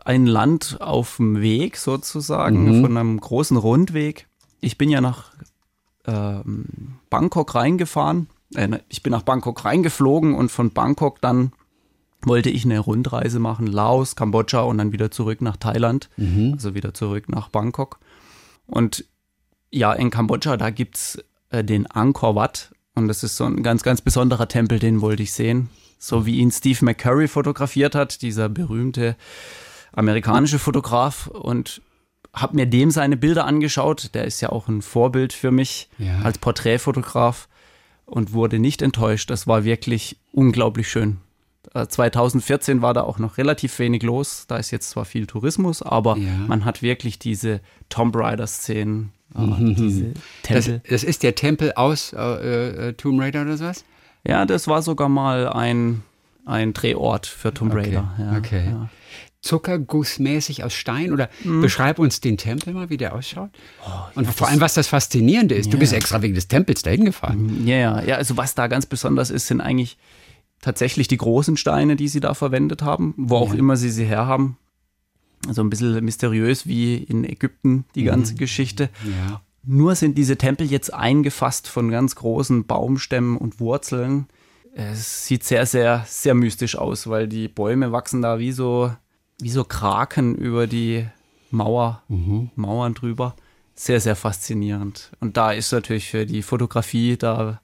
S2: ein Land auf dem Weg sozusagen, von einem großen Rundweg. Ich bin ja nach ähm, Bangkok reingefahren. Äh, ne, ich bin nach Bangkok reingeflogen und von Bangkok dann wollte ich eine Rundreise machen, Laos, Kambodscha und dann wieder zurück nach Thailand, also wieder zurück nach Bangkok. Und ja, in Kambodscha, da gibt's äh, den Angkor Wat und das ist so ein ganz, ganz besonderer Tempel, den wollte ich sehen. So wie ihn Steve McCurry fotografiert hat, dieser berühmte amerikanische Fotograf und habe mir dem seine Bilder angeschaut. Der ist ja auch ein Vorbild für mich
S3: Ja.
S2: als Porträtfotograf und wurde nicht enttäuscht. Das war wirklich unglaublich schön. Äh, 2014 war da auch noch relativ wenig los. Da ist jetzt zwar viel Tourismus, aber
S3: Ja.
S2: man hat wirklich diese Tomb Raider-Szenen, äh, diese
S3: Das,
S2: Tempel.
S3: das ist der Tempel aus äh, äh, Tomb Raider oder sowas?
S2: Ja, das war sogar mal ein, ein Drehort für Tomb
S3: Okay,
S2: Raider. Ja,
S3: okay.
S2: Ja.
S3: Zuckergussmäßig aus Stein oder
S2: Mhm.
S3: beschreib uns den Tempel mal, wie der ausschaut.
S2: Oh,
S3: Und vor allem, was das Faszinierende ist. Du
S2: Ja.
S3: bist extra wegen des Tempels dahin gefahren.
S2: Ja, ja, ja, also was da ganz besonders ist, sind eigentlich tatsächlich die großen Steine, die sie da verwendet haben, wo auch
S3: Ja.
S2: immer sie sie herhaben. Also ein bisschen mysteriös wie in Ägypten die ganze Geschichte.
S3: Ja.
S2: Nur sind diese Tempel jetzt eingefasst von ganz großen Baumstämmen und Wurzeln. Es sieht sehr, sehr, sehr mystisch aus, weil die Bäume wachsen da wie so, wie so Kraken über die Mauer, Mauern drüber. Sehr, sehr faszinierend. Und da ist natürlich für die Fotografie, da,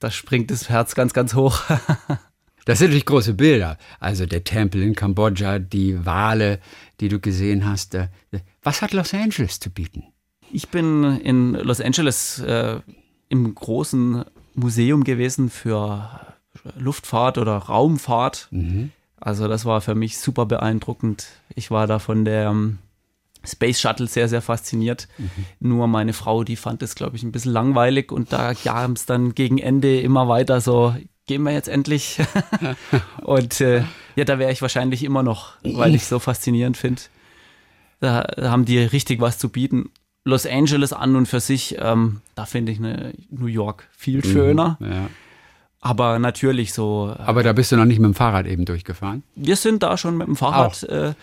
S2: da springt das Herz ganz, ganz hoch.
S3: Das sind natürlich große Bilder. Also der Tempel in Kambodscha, die Wale, die du gesehen hast. Äh, Was hat Los Angeles zu bieten?
S2: Ich bin in Los Angeles äh, im großen Museum gewesen für Luftfahrt oder Raumfahrt. Also das war für mich super beeindruckend. Ich war da von der ähm, Space Shuttle sehr, sehr fasziniert. Nur meine Frau, die fand es, glaube ich, ein bisschen langweilig und da kam es dann gegen Ende immer weiter so, gehen wir jetzt endlich. und äh, ja, da wäre ich wahrscheinlich immer noch, weil ich so faszinierend finde. Da haben die richtig was zu bieten. Los Angeles an und für sich, ähm, da finde ich eine New York viel schöner.
S3: Ja.
S2: Aber natürlich so. Äh,
S3: Aber da bist du noch nicht mit dem Fahrrad eben durchgefahren.
S2: wir sind da schon mit dem Fahrrad äh,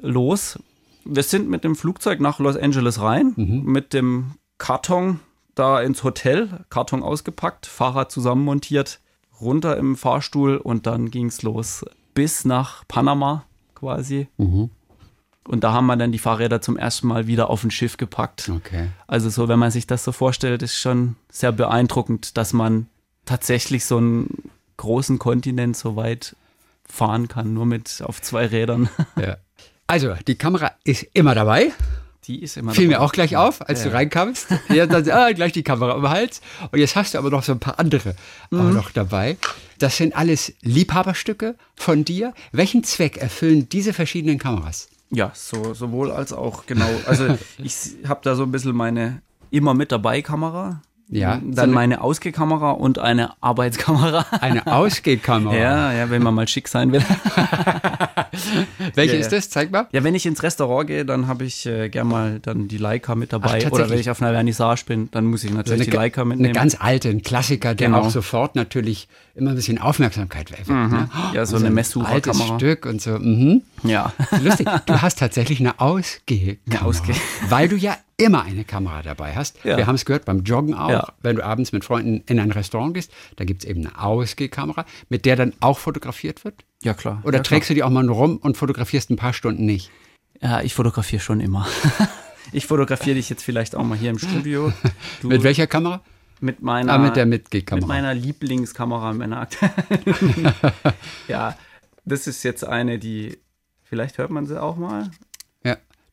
S2: los. Wir sind mit dem Flugzeug nach Los Angeles rein, mit dem Karton da ins Hotel, Karton ausgepackt, Fahrrad zusammenmontiert, runter im Fahrstuhl und dann ging's los bis nach Panama quasi. Und da haben wir dann die Fahrräder zum ersten Mal wieder auf ein Schiff gepackt.
S3: Okay.
S2: Also so, wenn man sich das so vorstellt, ist schon sehr beeindruckend, dass man tatsächlich so einen großen Kontinent so weit fahren kann, nur mit auf zwei Rädern.
S3: Ja. Also, die Kamera ist immer dabei.
S2: Die ist immer
S3: Fiel mir auch gleich auf, als
S2: Ja.
S3: du reinkamst. Ja, dann, ah, gleich die Kamera um den Hals. Und jetzt hast du aber noch so ein paar andere auch
S2: Mhm.
S3: noch dabei. Das sind alles Liebhaberstücke von dir. Welchen Zweck erfüllen diese verschiedenen Kameras?
S2: Ja, so, sowohl als auch, genau. Also ich habe da so ein bisschen meine immer mit dabei Kamera.
S3: Ja, so
S2: Dann
S3: eine-
S2: meine Ausgehkamera und eine Arbeitskamera.
S3: Eine Ausgehkamera.
S2: Ja, ja, wenn man mal schick sein will.
S3: Welche
S2: Ja,
S3: ist das? Zeig mal.
S2: Ja, wenn ich ins Restaurant gehe, dann habe ich äh, gern mal dann die Leica mit
S3: Ach,
S2: dabei.
S3: tatsächlich?
S2: Oder wenn ich auf einer Vernissage bin, dann muss ich natürlich die
S3: ga-
S2: Leica
S3: eine
S2: mitnehmen.
S3: ganz alte, ein Klassiker, der
S2: Genau.
S3: auch sofort natürlich immer ein bisschen Aufmerksamkeit weckt. Ne?
S2: Ja, so
S3: Und
S2: eine
S3: Altes
S2: Messsucherkamera.
S3: Stück und so. Mhm.
S2: Ja.
S3: Lustig, du hast tatsächlich eine Ausgehkamera.
S2: Eine Ausgeh-
S3: weil du ja immer eine Kamera dabei hast.
S2: Ja.
S3: Wir haben es gehört beim Joggen auch,
S2: Ja.
S3: wenn du abends mit Freunden in ein Restaurant gehst, da gibt es eben eine Ausgehkamera, mit der dann auch fotografiert wird.
S2: Ja, klar.
S3: Oder
S2: ja,
S3: trägst du die auch mal nur rum und fotografierst ein paar Stunden nicht?
S2: Ja, ich fotografiere schon immer. Ich fotografiere dich jetzt vielleicht auch mal hier im Studio. Du,
S3: Mit welcher Kamera?
S2: Mit meiner,
S3: Ah, mit der Mitgehkamera.
S2: Mit meiner Lieblingskamera meiner Akt. ja, das ist jetzt eine, die, vielleicht hört man sie auch mal.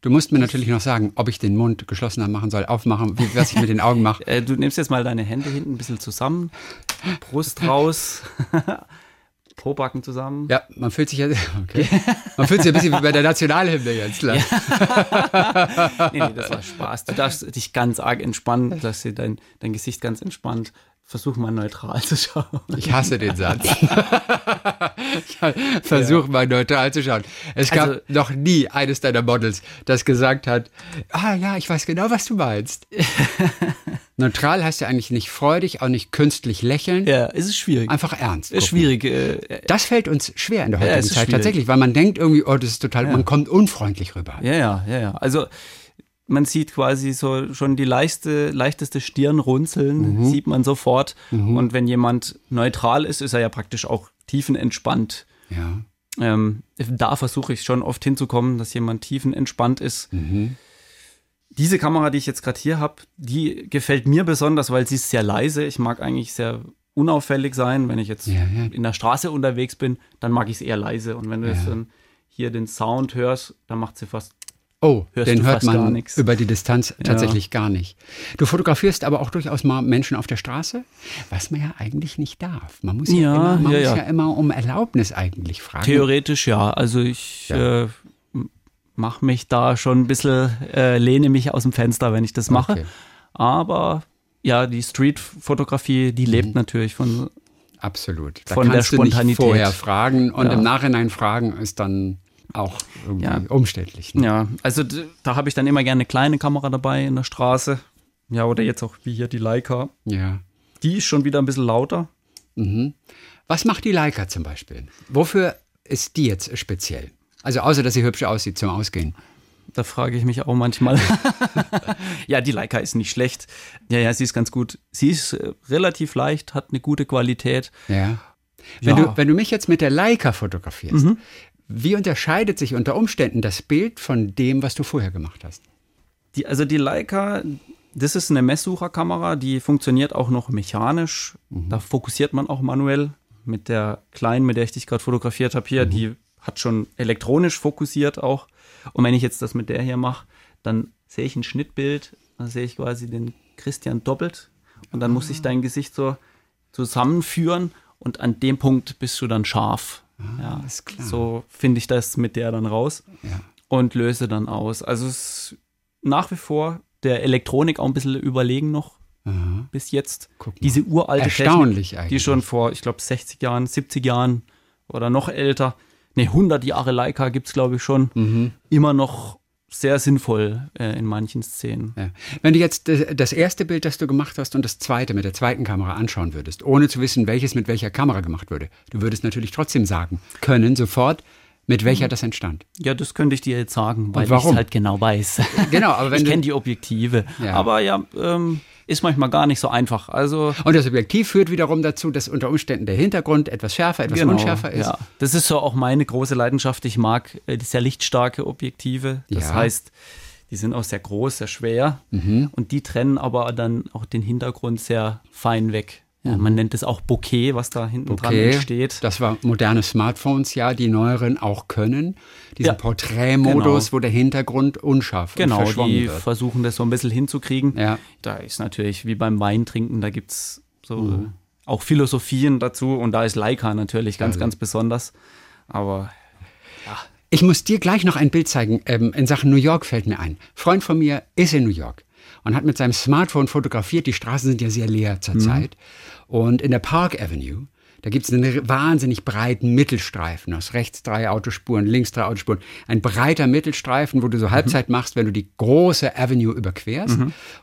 S3: Du musst mir natürlich noch sagen, ob ich den Mund geschlossen machen soll, aufmachen, wie, was ich mit den Augen mache.
S2: Äh, du nimmst jetzt mal deine Hände hinten ein bisschen zusammen, Brust raus, Pobacken zusammen.
S3: Ja, man fühlt sich ja, okay. Man fühlt sich ein bisschen wie bei der Nationalhymne jetzt. Ja.
S2: Nee, nee, das war Spaß. Du darfst dich ganz arg entspannen, dass dir dein, dein Gesicht ganz entspannt. Versuch mal neutral zu schauen.
S3: Ich hasse den Satz. ich versuche mal neutral zu schauen. Es gab
S2: Also-
S3: noch nie eines deiner Models, das gesagt hat, ah ja, ich weiß genau, was du meinst. neutral heißt ja eigentlich nicht freudig, auch nicht künstlich lächeln,
S2: Ja, es ist schwierig.
S3: einfach ernst.
S2: ist
S3: gucken.
S2: schwierig. Äh,
S3: Das fällt uns schwer in der
S2: Ja,
S3: heutigen
S2: ist
S3: Zeit
S2: schwierig.
S3: tatsächlich, weil man denkt irgendwie, oh, das ist total, man kommt unfreundlich rüber.
S2: Ja, ja, ja, ja. Also man sieht quasi so schon die leichte, leichteste Stirn runzeln,
S3: Mhm.
S2: sieht man sofort. Und wenn jemand neutral ist, ist er ja praktisch auch tiefenentspannt.
S3: Ja.
S2: Ähm, da versuche ich schon oft hinzukommen, dass jemand tiefenentspannt ist.
S3: Mhm.
S2: Diese Kamera, die ich jetzt gerade hier habe, die gefällt mir besonders, weil sie ist sehr leise. Ich mag eigentlich sehr unauffällig sein. Wenn ich jetzt
S3: Ja, ja.
S2: in der Straße unterwegs bin, dann mag ich es eher leise. Und wenn du jetzt dann hier den Sound hörst, dann macht sie fast
S3: Oh,
S2: Hörst
S3: den hört man
S2: nix.
S3: über die Distanz tatsächlich gar nicht. Du fotografierst aber auch durchaus mal Menschen auf der Straße, was man ja eigentlich nicht darf. Man muss ja,
S2: Ja,
S3: immer, man
S2: ja,
S3: muss
S2: ja.
S3: ja immer um Erlaubnis eigentlich fragen.
S2: Theoretisch ja. Also ich
S3: Ja.
S2: äh, mache mich da schon ein bisschen, äh, lehne mich aus dem Fenster, wenn ich das mache.
S3: Okay.
S2: Aber ja, die Street-Fotografie, die
S3: Mhm.
S2: lebt natürlich von.
S3: Absolut. Da
S2: Von der
S3: kannst du nicht
S2: Spontanität.
S3: vorher fragen und
S2: Ja.
S3: im Nachhinein fragen ist dann auch irgendwie
S2: Ja.
S3: umständlich. Ne?
S2: Ja, also da habe ich dann immer gerne eine kleine Kamera dabei in der Straße. Ja, oder jetzt auch wie hier die Leica.
S3: Ja.
S2: Die ist schon wieder ein bisschen lauter.
S3: Was macht die Leica zum Beispiel? Wofür ist die jetzt speziell? Also außer, dass sie hübsch aussieht zum Ausgehen.
S2: Da frage ich mich auch manchmal. ja, die Leica ist nicht schlecht. Ja, ja, sie ist ganz gut. Sie ist äh, relativ leicht, hat eine gute Qualität.
S3: Ja. Wenn,
S2: Ja.
S3: du, wenn du mich jetzt mit der Leica fotografierst, wie unterscheidet sich unter Umständen das Bild von dem, was du vorher gemacht hast?
S2: Die, also die Leica, das ist eine Messsucherkamera, die funktioniert auch noch mechanisch. Da fokussiert man auch manuell. Mit der kleinen, mit der ich dich gerade fotografiert habe hier, die hat schon elektronisch fokussiert auch. Und wenn ich jetzt das mit der hier mache, dann sehe ich ein Schnittbild, dann sehe ich quasi den Christian doppelt. Und dann muss ich dein Gesicht so zusammenführen und an dem Punkt bist du dann scharf. Ja,
S3: ist klar.
S2: So finde ich das mit der dann raus
S3: Ja.
S2: und löse dann aus. Also es ist nach wie vor der Elektronik auch ein bisschen überlegen noch
S3: Aha.
S2: bis jetzt. Diese uralte
S3: Erstaunlich
S2: Technik,
S3: eigentlich.
S2: die schon vor, ich glaube, 60 Jahren, 70 Jahren oder noch älter, ne, 100 Jahre Leica gibt es, glaube ich, schon,
S3: Mhm.
S2: immer noch sehr sinnvoll äh, in manchen Szenen.
S3: Ja. Wenn du jetzt das erste Bild, das du gemacht hast, und das zweite mit der zweiten Kamera anschauen würdest, ohne zu wissen, welches mit welcher Kamera gemacht wurde, du würdest natürlich trotzdem sagen können, sofort, mit welcher das entstand.
S2: Ja, das könnte ich dir jetzt sagen, weil ich es halt genau weiß.
S3: Genau, aber wenn
S2: ich kenne die Objektive.
S3: Ja.
S2: Aber ja, ähm, ist manchmal gar nicht so einfach. Also
S3: Und das Objektiv führt wiederum dazu, dass unter Umständen der Hintergrund etwas schärfer, etwas unschärfer ist.
S2: Genau, Ja, das ist so auch meine große Leidenschaft. Ich mag äh, sehr lichtstarke Objektive. Das
S3: Ja.
S2: heißt, die sind auch sehr groß, sehr schwer
S3: Mhm.
S2: und die trennen aber dann auch den Hintergrund sehr fein weg. Ja, man nennt es auch Bokeh, was da hinten dran
S3: Okay,
S2: entsteht.
S3: das war moderne Smartphones, ja, die neueren auch können. Diesen
S2: Ja,
S3: Porträtmodus,
S2: genau.
S3: wo der Hintergrund unscharf und
S2: Genau,
S3: verschwommen
S2: die
S3: wird.
S2: versuchen das so ein bisschen hinzukriegen.
S3: Ja.
S2: Da ist natürlich wie beim Weintrinken, da gibt es so
S3: Mhm.
S2: auch Philosophien dazu und da ist Leica natürlich ganz,
S3: Geil.
S2: ganz besonders. Aber
S3: Ich muss dir gleich noch ein Bild zeigen. Ähm, in Sachen New York fällt mir ein. Freund von mir ist in New York und hat mit seinem Smartphone fotografiert. Die Straßen sind ja sehr leer zurzeit. Und in der Park Avenue, da gibt es einen wahnsinnig breiten Mittelstreifen. Aus rechts drei Autospuren, links drei Autospuren. Ein breiter Mittelstreifen, wo du so Halbzeit machst, wenn du die große Avenue überquerst.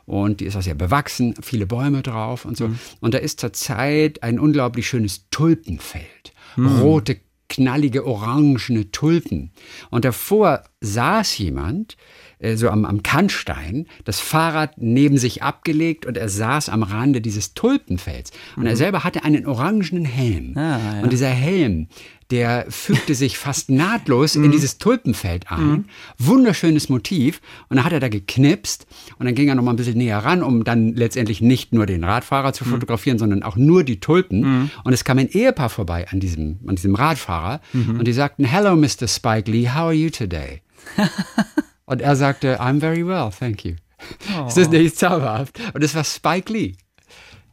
S3: Und die ist auch sehr bewachsen, viele Bäume drauf und so. Und da ist zurzeit ein unglaublich schönes Tulpenfeld. Rote knallige orangene Tulpen. Und davor saß jemand, äh, so am, am Kannstein, das Fahrrad neben sich abgelegt und er saß am Rande dieses Tulpenfelds. Und er selber hatte einen orangenen Helm.
S2: Ah, ja.
S3: Und dieser Helm, der fügte sich fast nahtlos in dieses Tulpenfeld ein. Wunderschönes Motiv. Und dann hat er da geknipst und dann ging er noch mal ein bisschen näher ran, um dann letztendlich nicht nur den Radfahrer zu fotografieren, sondern auch nur die Tulpen. Und es kam ein Ehepaar vorbei an diesem, an diesem Radfahrer und die sagten, Hello, Mr. Spike Lee, how are you today? und er sagte, I'm very well, thank you. Das ist nicht zauberhaft. Und es war Spike Lee.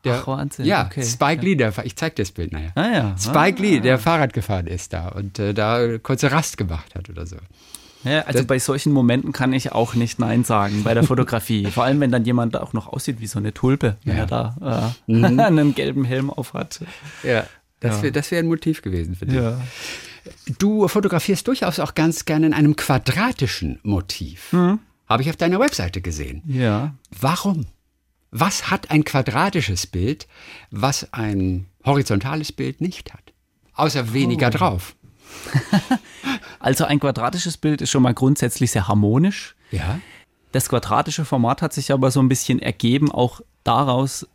S3: Der,
S2: Ach, Wahnsinn,
S3: Ja,
S2: okay.
S3: Spike Lee, der, ich zeig dir das Bild nachher.
S2: Ah ja,
S3: Spike Lee, der Fahrrad gefahren ist da und äh, da kurze Rast gemacht hat oder so.
S2: Ja, also bei solchen Momenten kann ich auch nicht Nein sagen bei der Fotografie. Vor allem, wenn dann jemand auch noch aussieht wie so eine Tulpe, wenn
S3: Ja.
S2: er da äh,
S3: Mhm.
S2: einen gelben Helm auf hat.
S3: Ja. Das wäre das wär ein Motiv gewesen für dich.
S2: Ja.
S3: Du fotografierst durchaus auch ganz gerne in einem quadratischen Motiv. Habe ich auf deiner Webseite gesehen.
S2: Ja.
S3: Warum? Was hat ein quadratisches Bild, was ein horizontales Bild nicht hat? Außer weniger drauf.
S2: Also ein quadratisches Bild ist schon mal grundsätzlich sehr harmonisch.
S3: Ja.
S2: Das quadratische Format hat sich aber so ein bisschen ergeben, auch daraus,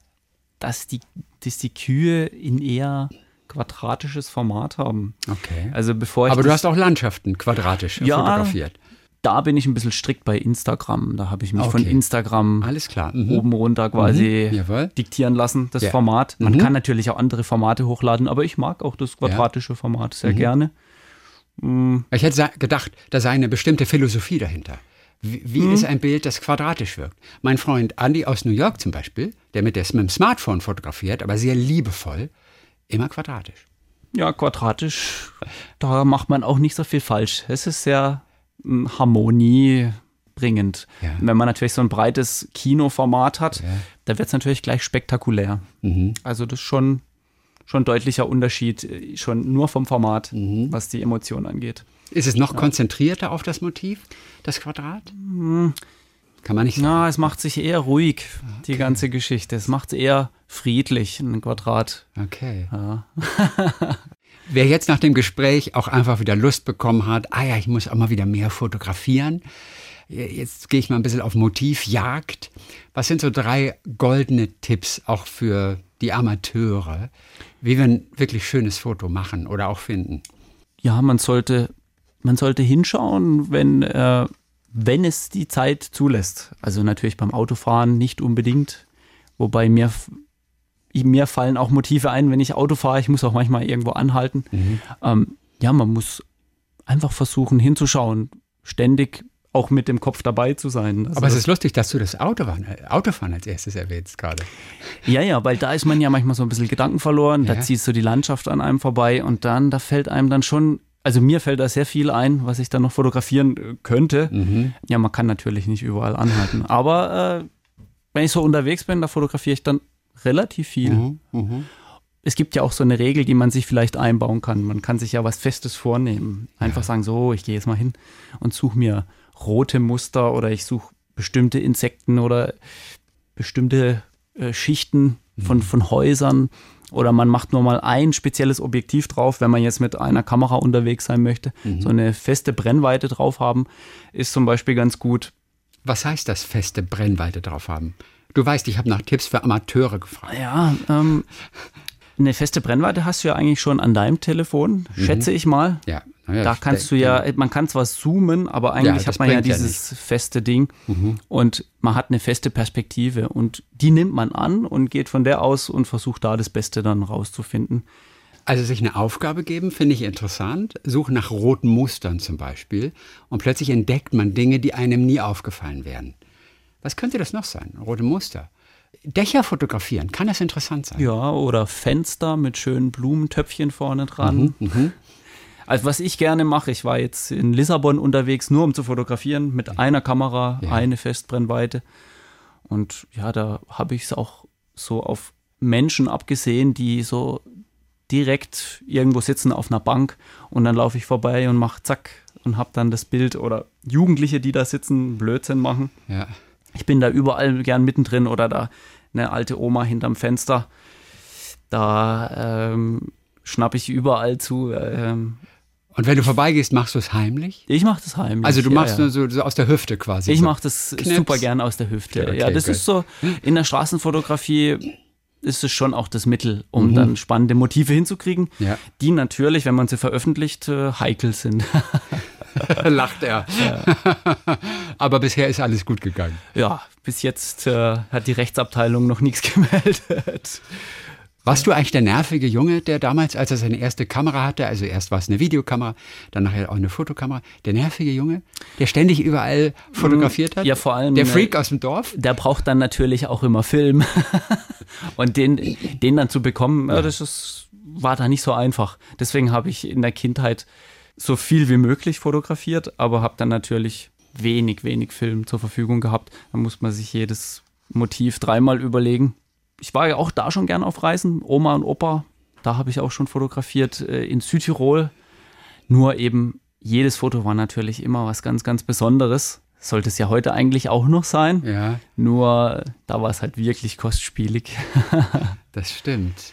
S2: dass die, dass die Kühe in eher quadratisches Format haben.
S3: Okay.
S2: Also bevor ich
S3: Aber du hast auch Landschaften quadratisch
S2: Ja.
S3: fotografiert.
S2: da bin ich ein bisschen strikt bei Instagram. Da habe ich mich von
S3: Okay.
S2: Instagram
S3: Alles klar. Mhm.
S2: oben runter quasi
S3: Mhm.
S2: Diktieren lassen, das
S3: Ja.
S2: Format. Man
S3: Mhm.
S2: kann natürlich auch andere Formate hochladen, aber ich mag auch das quadratische Format
S3: Mhm.
S2: sehr gerne.
S3: Ich hätte gedacht, da sei eine bestimmte Philosophie dahinter. Wie, wie
S2: Mhm.
S3: ist ein Bild, das quadratisch wirkt? Mein Freund Andy aus New York zum Beispiel, der mit, der mit dem Smartphone fotografiert, aber sehr liebevoll, immer quadratisch.
S2: Ja, quadratisch, da macht man auch nicht so viel falsch. Es ist sehr mm, harmoniebringend.
S3: Ja.
S2: Wenn man natürlich so ein breites Kinoformat hat,
S3: Ja.
S2: da wird es natürlich gleich spektakulär.
S3: Mhm.
S2: Also das ist schon, schon ein deutlicher Unterschied, äh, schon nur vom Format,
S3: Mhm.
S2: was die Emotion angeht.
S3: Ist es noch konzentrierter auf das Motiv, das Quadrat? Kann man nicht sagen.
S2: Na, es macht sich eher ruhig, die ganze Geschichte. Es macht es eher friedlich, ein Quadrat.
S3: Okay.
S2: Ja.
S3: Wer jetzt nach dem Gespräch auch einfach wieder Lust bekommen hat, ah ja, ich muss auch mal wieder mehr fotografieren. Jetzt gehe ich mal ein bisschen auf Motivjagd. Was sind so drei goldene Tipps auch für die Amateure, wie wir ein wirklich schönes Foto machen oder auch finden?
S2: ja, man sollte, man sollte hinschauen, wenn, äh, wenn es die Zeit zulässt. Also natürlich beim Autofahren nicht unbedingt. Wobei mir, mir fallen auch Motive ein, wenn ich Auto fahre. Ich muss auch manchmal irgendwo anhalten. Ähm, ja, man muss einfach versuchen hinzuschauen, ständig auch mit dem Kopf dabei zu sein. Also
S3: Aber es ist lustig, dass du das Autofahren, äh, Autofahren als erstes erwähnst gerade.
S2: Ja, ja, weil da ist man ja manchmal so ein bisschen Gedanken verloren,
S3: Ja.
S2: da zieht so die Landschaft an einem vorbei und dann, da fällt einem dann schon, also mir fällt da sehr viel ein, was ich dann noch fotografieren äh, könnte.
S3: Mhm.
S2: Ja, man kann natürlich nicht überall anhalten, aber äh, wenn ich so unterwegs bin, da fotografiere ich dann relativ viel.
S3: Mhm. Mhm.
S2: es gibt ja auch so eine Regel, die man sich vielleicht einbauen kann. Man kann sich ja was Festes vornehmen. Einfach sagen, so, ich gehe jetzt mal hin und suche mir rote Muster oder ich suche bestimmte Insekten oder bestimmte äh, Schichten von,
S3: Mhm.
S2: von Häusern. Oder man macht nur mal ein spezielles Objektiv drauf, wenn man jetzt mit einer Kamera unterwegs sein möchte.
S3: Mhm.
S2: So eine feste Brennweite drauf haben, ist zum Beispiel ganz gut.
S3: Was heißt das feste Brennweite drauf haben? Du weißt, ich habe nach Tipps für Amateure gefragt.
S2: Ja, ähm, eine feste Brennweite hast du ja eigentlich schon an deinem Telefon, schätze ich mal.
S3: Ja, naja,
S2: Da kannst du ja, man kann zwar zoomen, aber eigentlich
S3: Ja,
S2: hat man ja
S3: bringt ja
S2: dieses feste Ding und man hat eine feste Perspektive und die nimmt man an und geht von der aus und versucht da das Beste dann rauszufinden.
S3: Also sich eine Aufgabe geben, finde ich interessant. Such nach roten Mustern zum Beispiel. Und plötzlich entdeckt man Dinge, die einem nie aufgefallen wären. Was könnte das noch sein? Rote Muster. Dächer fotografieren, kann das interessant sein?
S2: Ja, oder Fenster mit schönen Blumentöpfchen vorne dran. Also was ich gerne mache, ich war jetzt in Lissabon unterwegs, nur um zu fotografieren, mit einer Kamera,
S3: Ja.
S2: eine Festbrennweite. Und ja, da habe ich es auch so auf Menschen abgesehen, die so direkt irgendwo sitzen auf einer Bank und dann laufe ich vorbei und mache zack und habe dann das Bild oder Jugendliche, die da sitzen, Blödsinn machen.
S3: Ja.
S2: Ich bin da überall gern mittendrin oder da eine alte Oma hinterm Fenster. Da ähm, schnapp ich überall zu. Ähm,
S3: Und wenn du vorbeigehst, machst du es heimlich?
S2: ich mache das heimlich.
S3: Also du
S2: ja,
S3: machst
S2: ja.
S3: nur so, so aus der Hüfte quasi.
S2: Ich
S3: so.
S2: mache das
S3: Knips.
S2: super gern aus der Hüfte.
S3: Okay,
S2: ja, das
S3: gut.
S2: ist so, in der Straßenfotografie ist es schon auch das Mittel, um
S3: Mhm.
S2: dann spannende Motive hinzukriegen,
S3: Ja.
S2: die natürlich, wenn man sie veröffentlicht, äh, heikel sind.
S3: Lacht er. Aber bisher ist alles gut gegangen.
S2: ja, bis jetzt äh, hat die Rechtsabteilung noch nichts gemeldet.
S3: Warst du eigentlich der nervige Junge, der damals, als er seine erste Kamera hatte, also erst war es eine Videokamera, dann nachher auch eine Fotokamera, der nervige Junge, der ständig überall fotografiert hat?
S2: Ja, vor allem,
S3: Der
S2: äh,
S3: Freak aus dem Dorf?
S2: der braucht dann natürlich auch immer Film. Und den, den dann zu bekommen, ja. das ist, war da nicht so einfach. Deswegen habe ich in der Kindheit so viel wie möglich fotografiert, aber habe dann natürlich wenig, wenig Film zur Verfügung gehabt. Da muss man sich jedes Motiv dreimal überlegen. Ich war ja auch da schon gern auf Reisen, Oma und Opa, da habe ich auch schon fotografiert äh, in Südtirol. Nur eben jedes Foto war natürlich immer was ganz, ganz Besonderes. Sollte es ja heute eigentlich auch noch sein.
S3: Ja,
S2: Nur da war es halt wirklich kostspielig.
S3: das stimmt.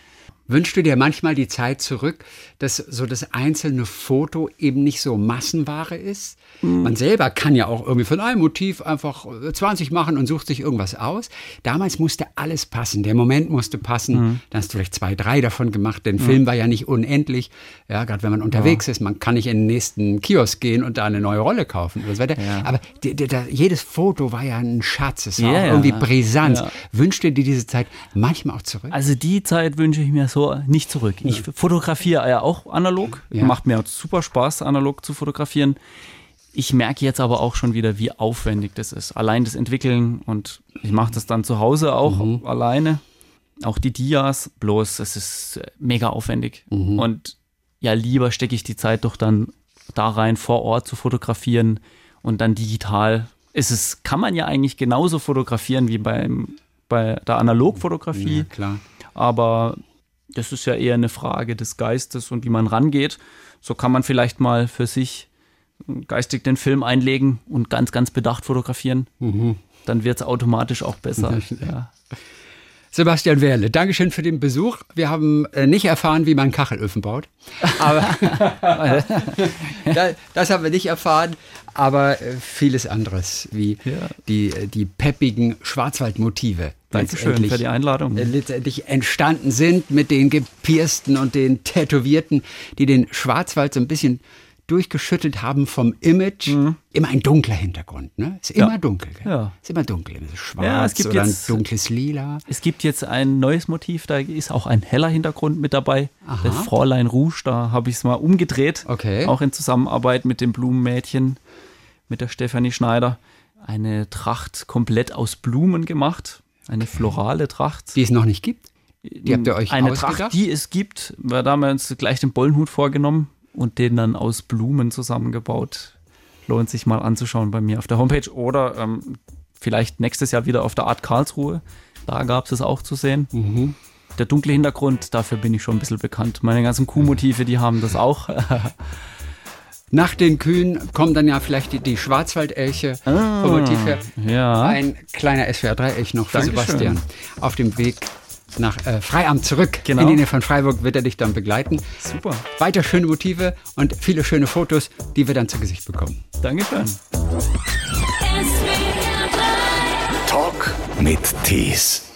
S3: Wünschst du dir manchmal die Zeit zurück, dass so das einzelne Foto eben nicht so Massenware ist?
S2: Mhm.
S3: Man selber kann ja auch irgendwie von einem Motiv einfach 20 machen und sucht sich irgendwas aus. Damals musste alles passen, der Moment musste passen.
S2: Mhm.
S3: Dann hast du vielleicht zwei, drei davon gemacht. Der Film war ja nicht unendlich. Ja, gerade wenn man unterwegs ist, man kann nicht in den nächsten Kiosk gehen und da eine neue Rolle kaufen. Oder so weiter.
S2: Ja.
S3: Aber die, die, da, jedes Foto war ja ein Schatz. Es war
S2: Ja, ja.
S3: irgendwie Brisanz.
S2: Ja.
S3: Wünschst du dir diese Zeit manchmal auch zurück?
S2: Also die Zeit wünsche ich mir so nicht zurück. Ich fotografiere ja auch analog.
S3: Ja.
S2: Macht mir super Spaß, analog zu fotografieren. Ich merke jetzt aber auch schon wieder, wie aufwendig das ist. Allein das Entwickeln und ich mache das dann zu Hause auch alleine. Auch die Dias, bloß es ist äh, mega aufwendig. Und ja, lieber stecke ich die Zeit doch dann da rein, vor Ort zu fotografieren und dann digital. Ist es, kann man ja eigentlich genauso fotografieren wie beim, bei der Analogfotografie.
S3: Ja, klar.
S2: Aber das ist ja eher eine Frage des Geistes und wie man rangeht. So kann man vielleicht mal für sich geistig den Film einlegen und ganz, ganz bedacht fotografieren. Dann wird es automatisch auch besser. Ja.
S3: Sebastian Werle, Dankeschön für den Besuch. Wir haben äh, nicht erfahren, wie man Kachelöfen baut. Aber Da- das haben wir nicht erfahren. Aber äh, vieles anderes, wie
S2: Ja.
S3: die, äh, die peppigen Schwarzwaldmotive.
S2: Dankeschön
S3: letztendlich,
S2: für die Einladung.
S3: äh, Letztendlich entstanden sind mit den gepiersten und den Tätowierten, die den Schwarzwald so ein bisschen durchgeschüttelt haben vom Image. Immer ein dunkler Hintergrund, ne? Ist immer
S2: Mhm. Ja.
S3: dunkel, gell?
S2: Ja.
S3: Ist immer dunkel, so schwarz
S2: Ja, es gibt
S3: oder
S2: jetzt-
S3: ein dunkles Lila.
S2: Es gibt jetzt ein neues Motiv, da ist auch ein heller Hintergrund mit dabei. Das Fräulein Rouge, da habe ich es mal umgedreht.
S3: Okay.
S2: Auch in Zusammenarbeit mit dem Blumenmädchen, mit der Stefanie Schneider. Eine Tracht komplett aus Blumen gemacht. Eine florale Tracht.
S3: Die es noch nicht gibt. Die habt ihr euch
S2: Eine
S3: ausgedacht?
S2: Tracht, die es gibt. Da haben wir uns gleich den Bollenhut vorgenommen und den dann aus Blumen zusammengebaut. Lohnt sich mal anzuschauen bei mir auf der Homepage oder ähm, vielleicht nächstes Jahr wieder auf der Art Karlsruhe. Da gab es es auch zu sehen. der dunkle Hintergrund, dafür bin ich schon ein bisschen bekannt. Meine ganzen Kuhmotive, die haben das auch.
S3: Nach den Kühen kommen dann ja vielleicht die, die Schwarzwaldelche
S2: Ah,
S3: vom Motiv her.
S2: ja.
S3: Ein kleiner SWR3-Elch noch für
S2: Dankeschön.
S3: Sebastian. Auf dem Weg nach äh, Freiamt zurück.
S2: Genau.
S3: In die Nähe von Freiburg wird er dich dann begleiten.
S2: Super.
S3: Weiter schöne Motive und viele schöne Fotos, die wir dann zu Gesicht bekommen.
S2: Dankeschön.
S1: Talk mit Tees.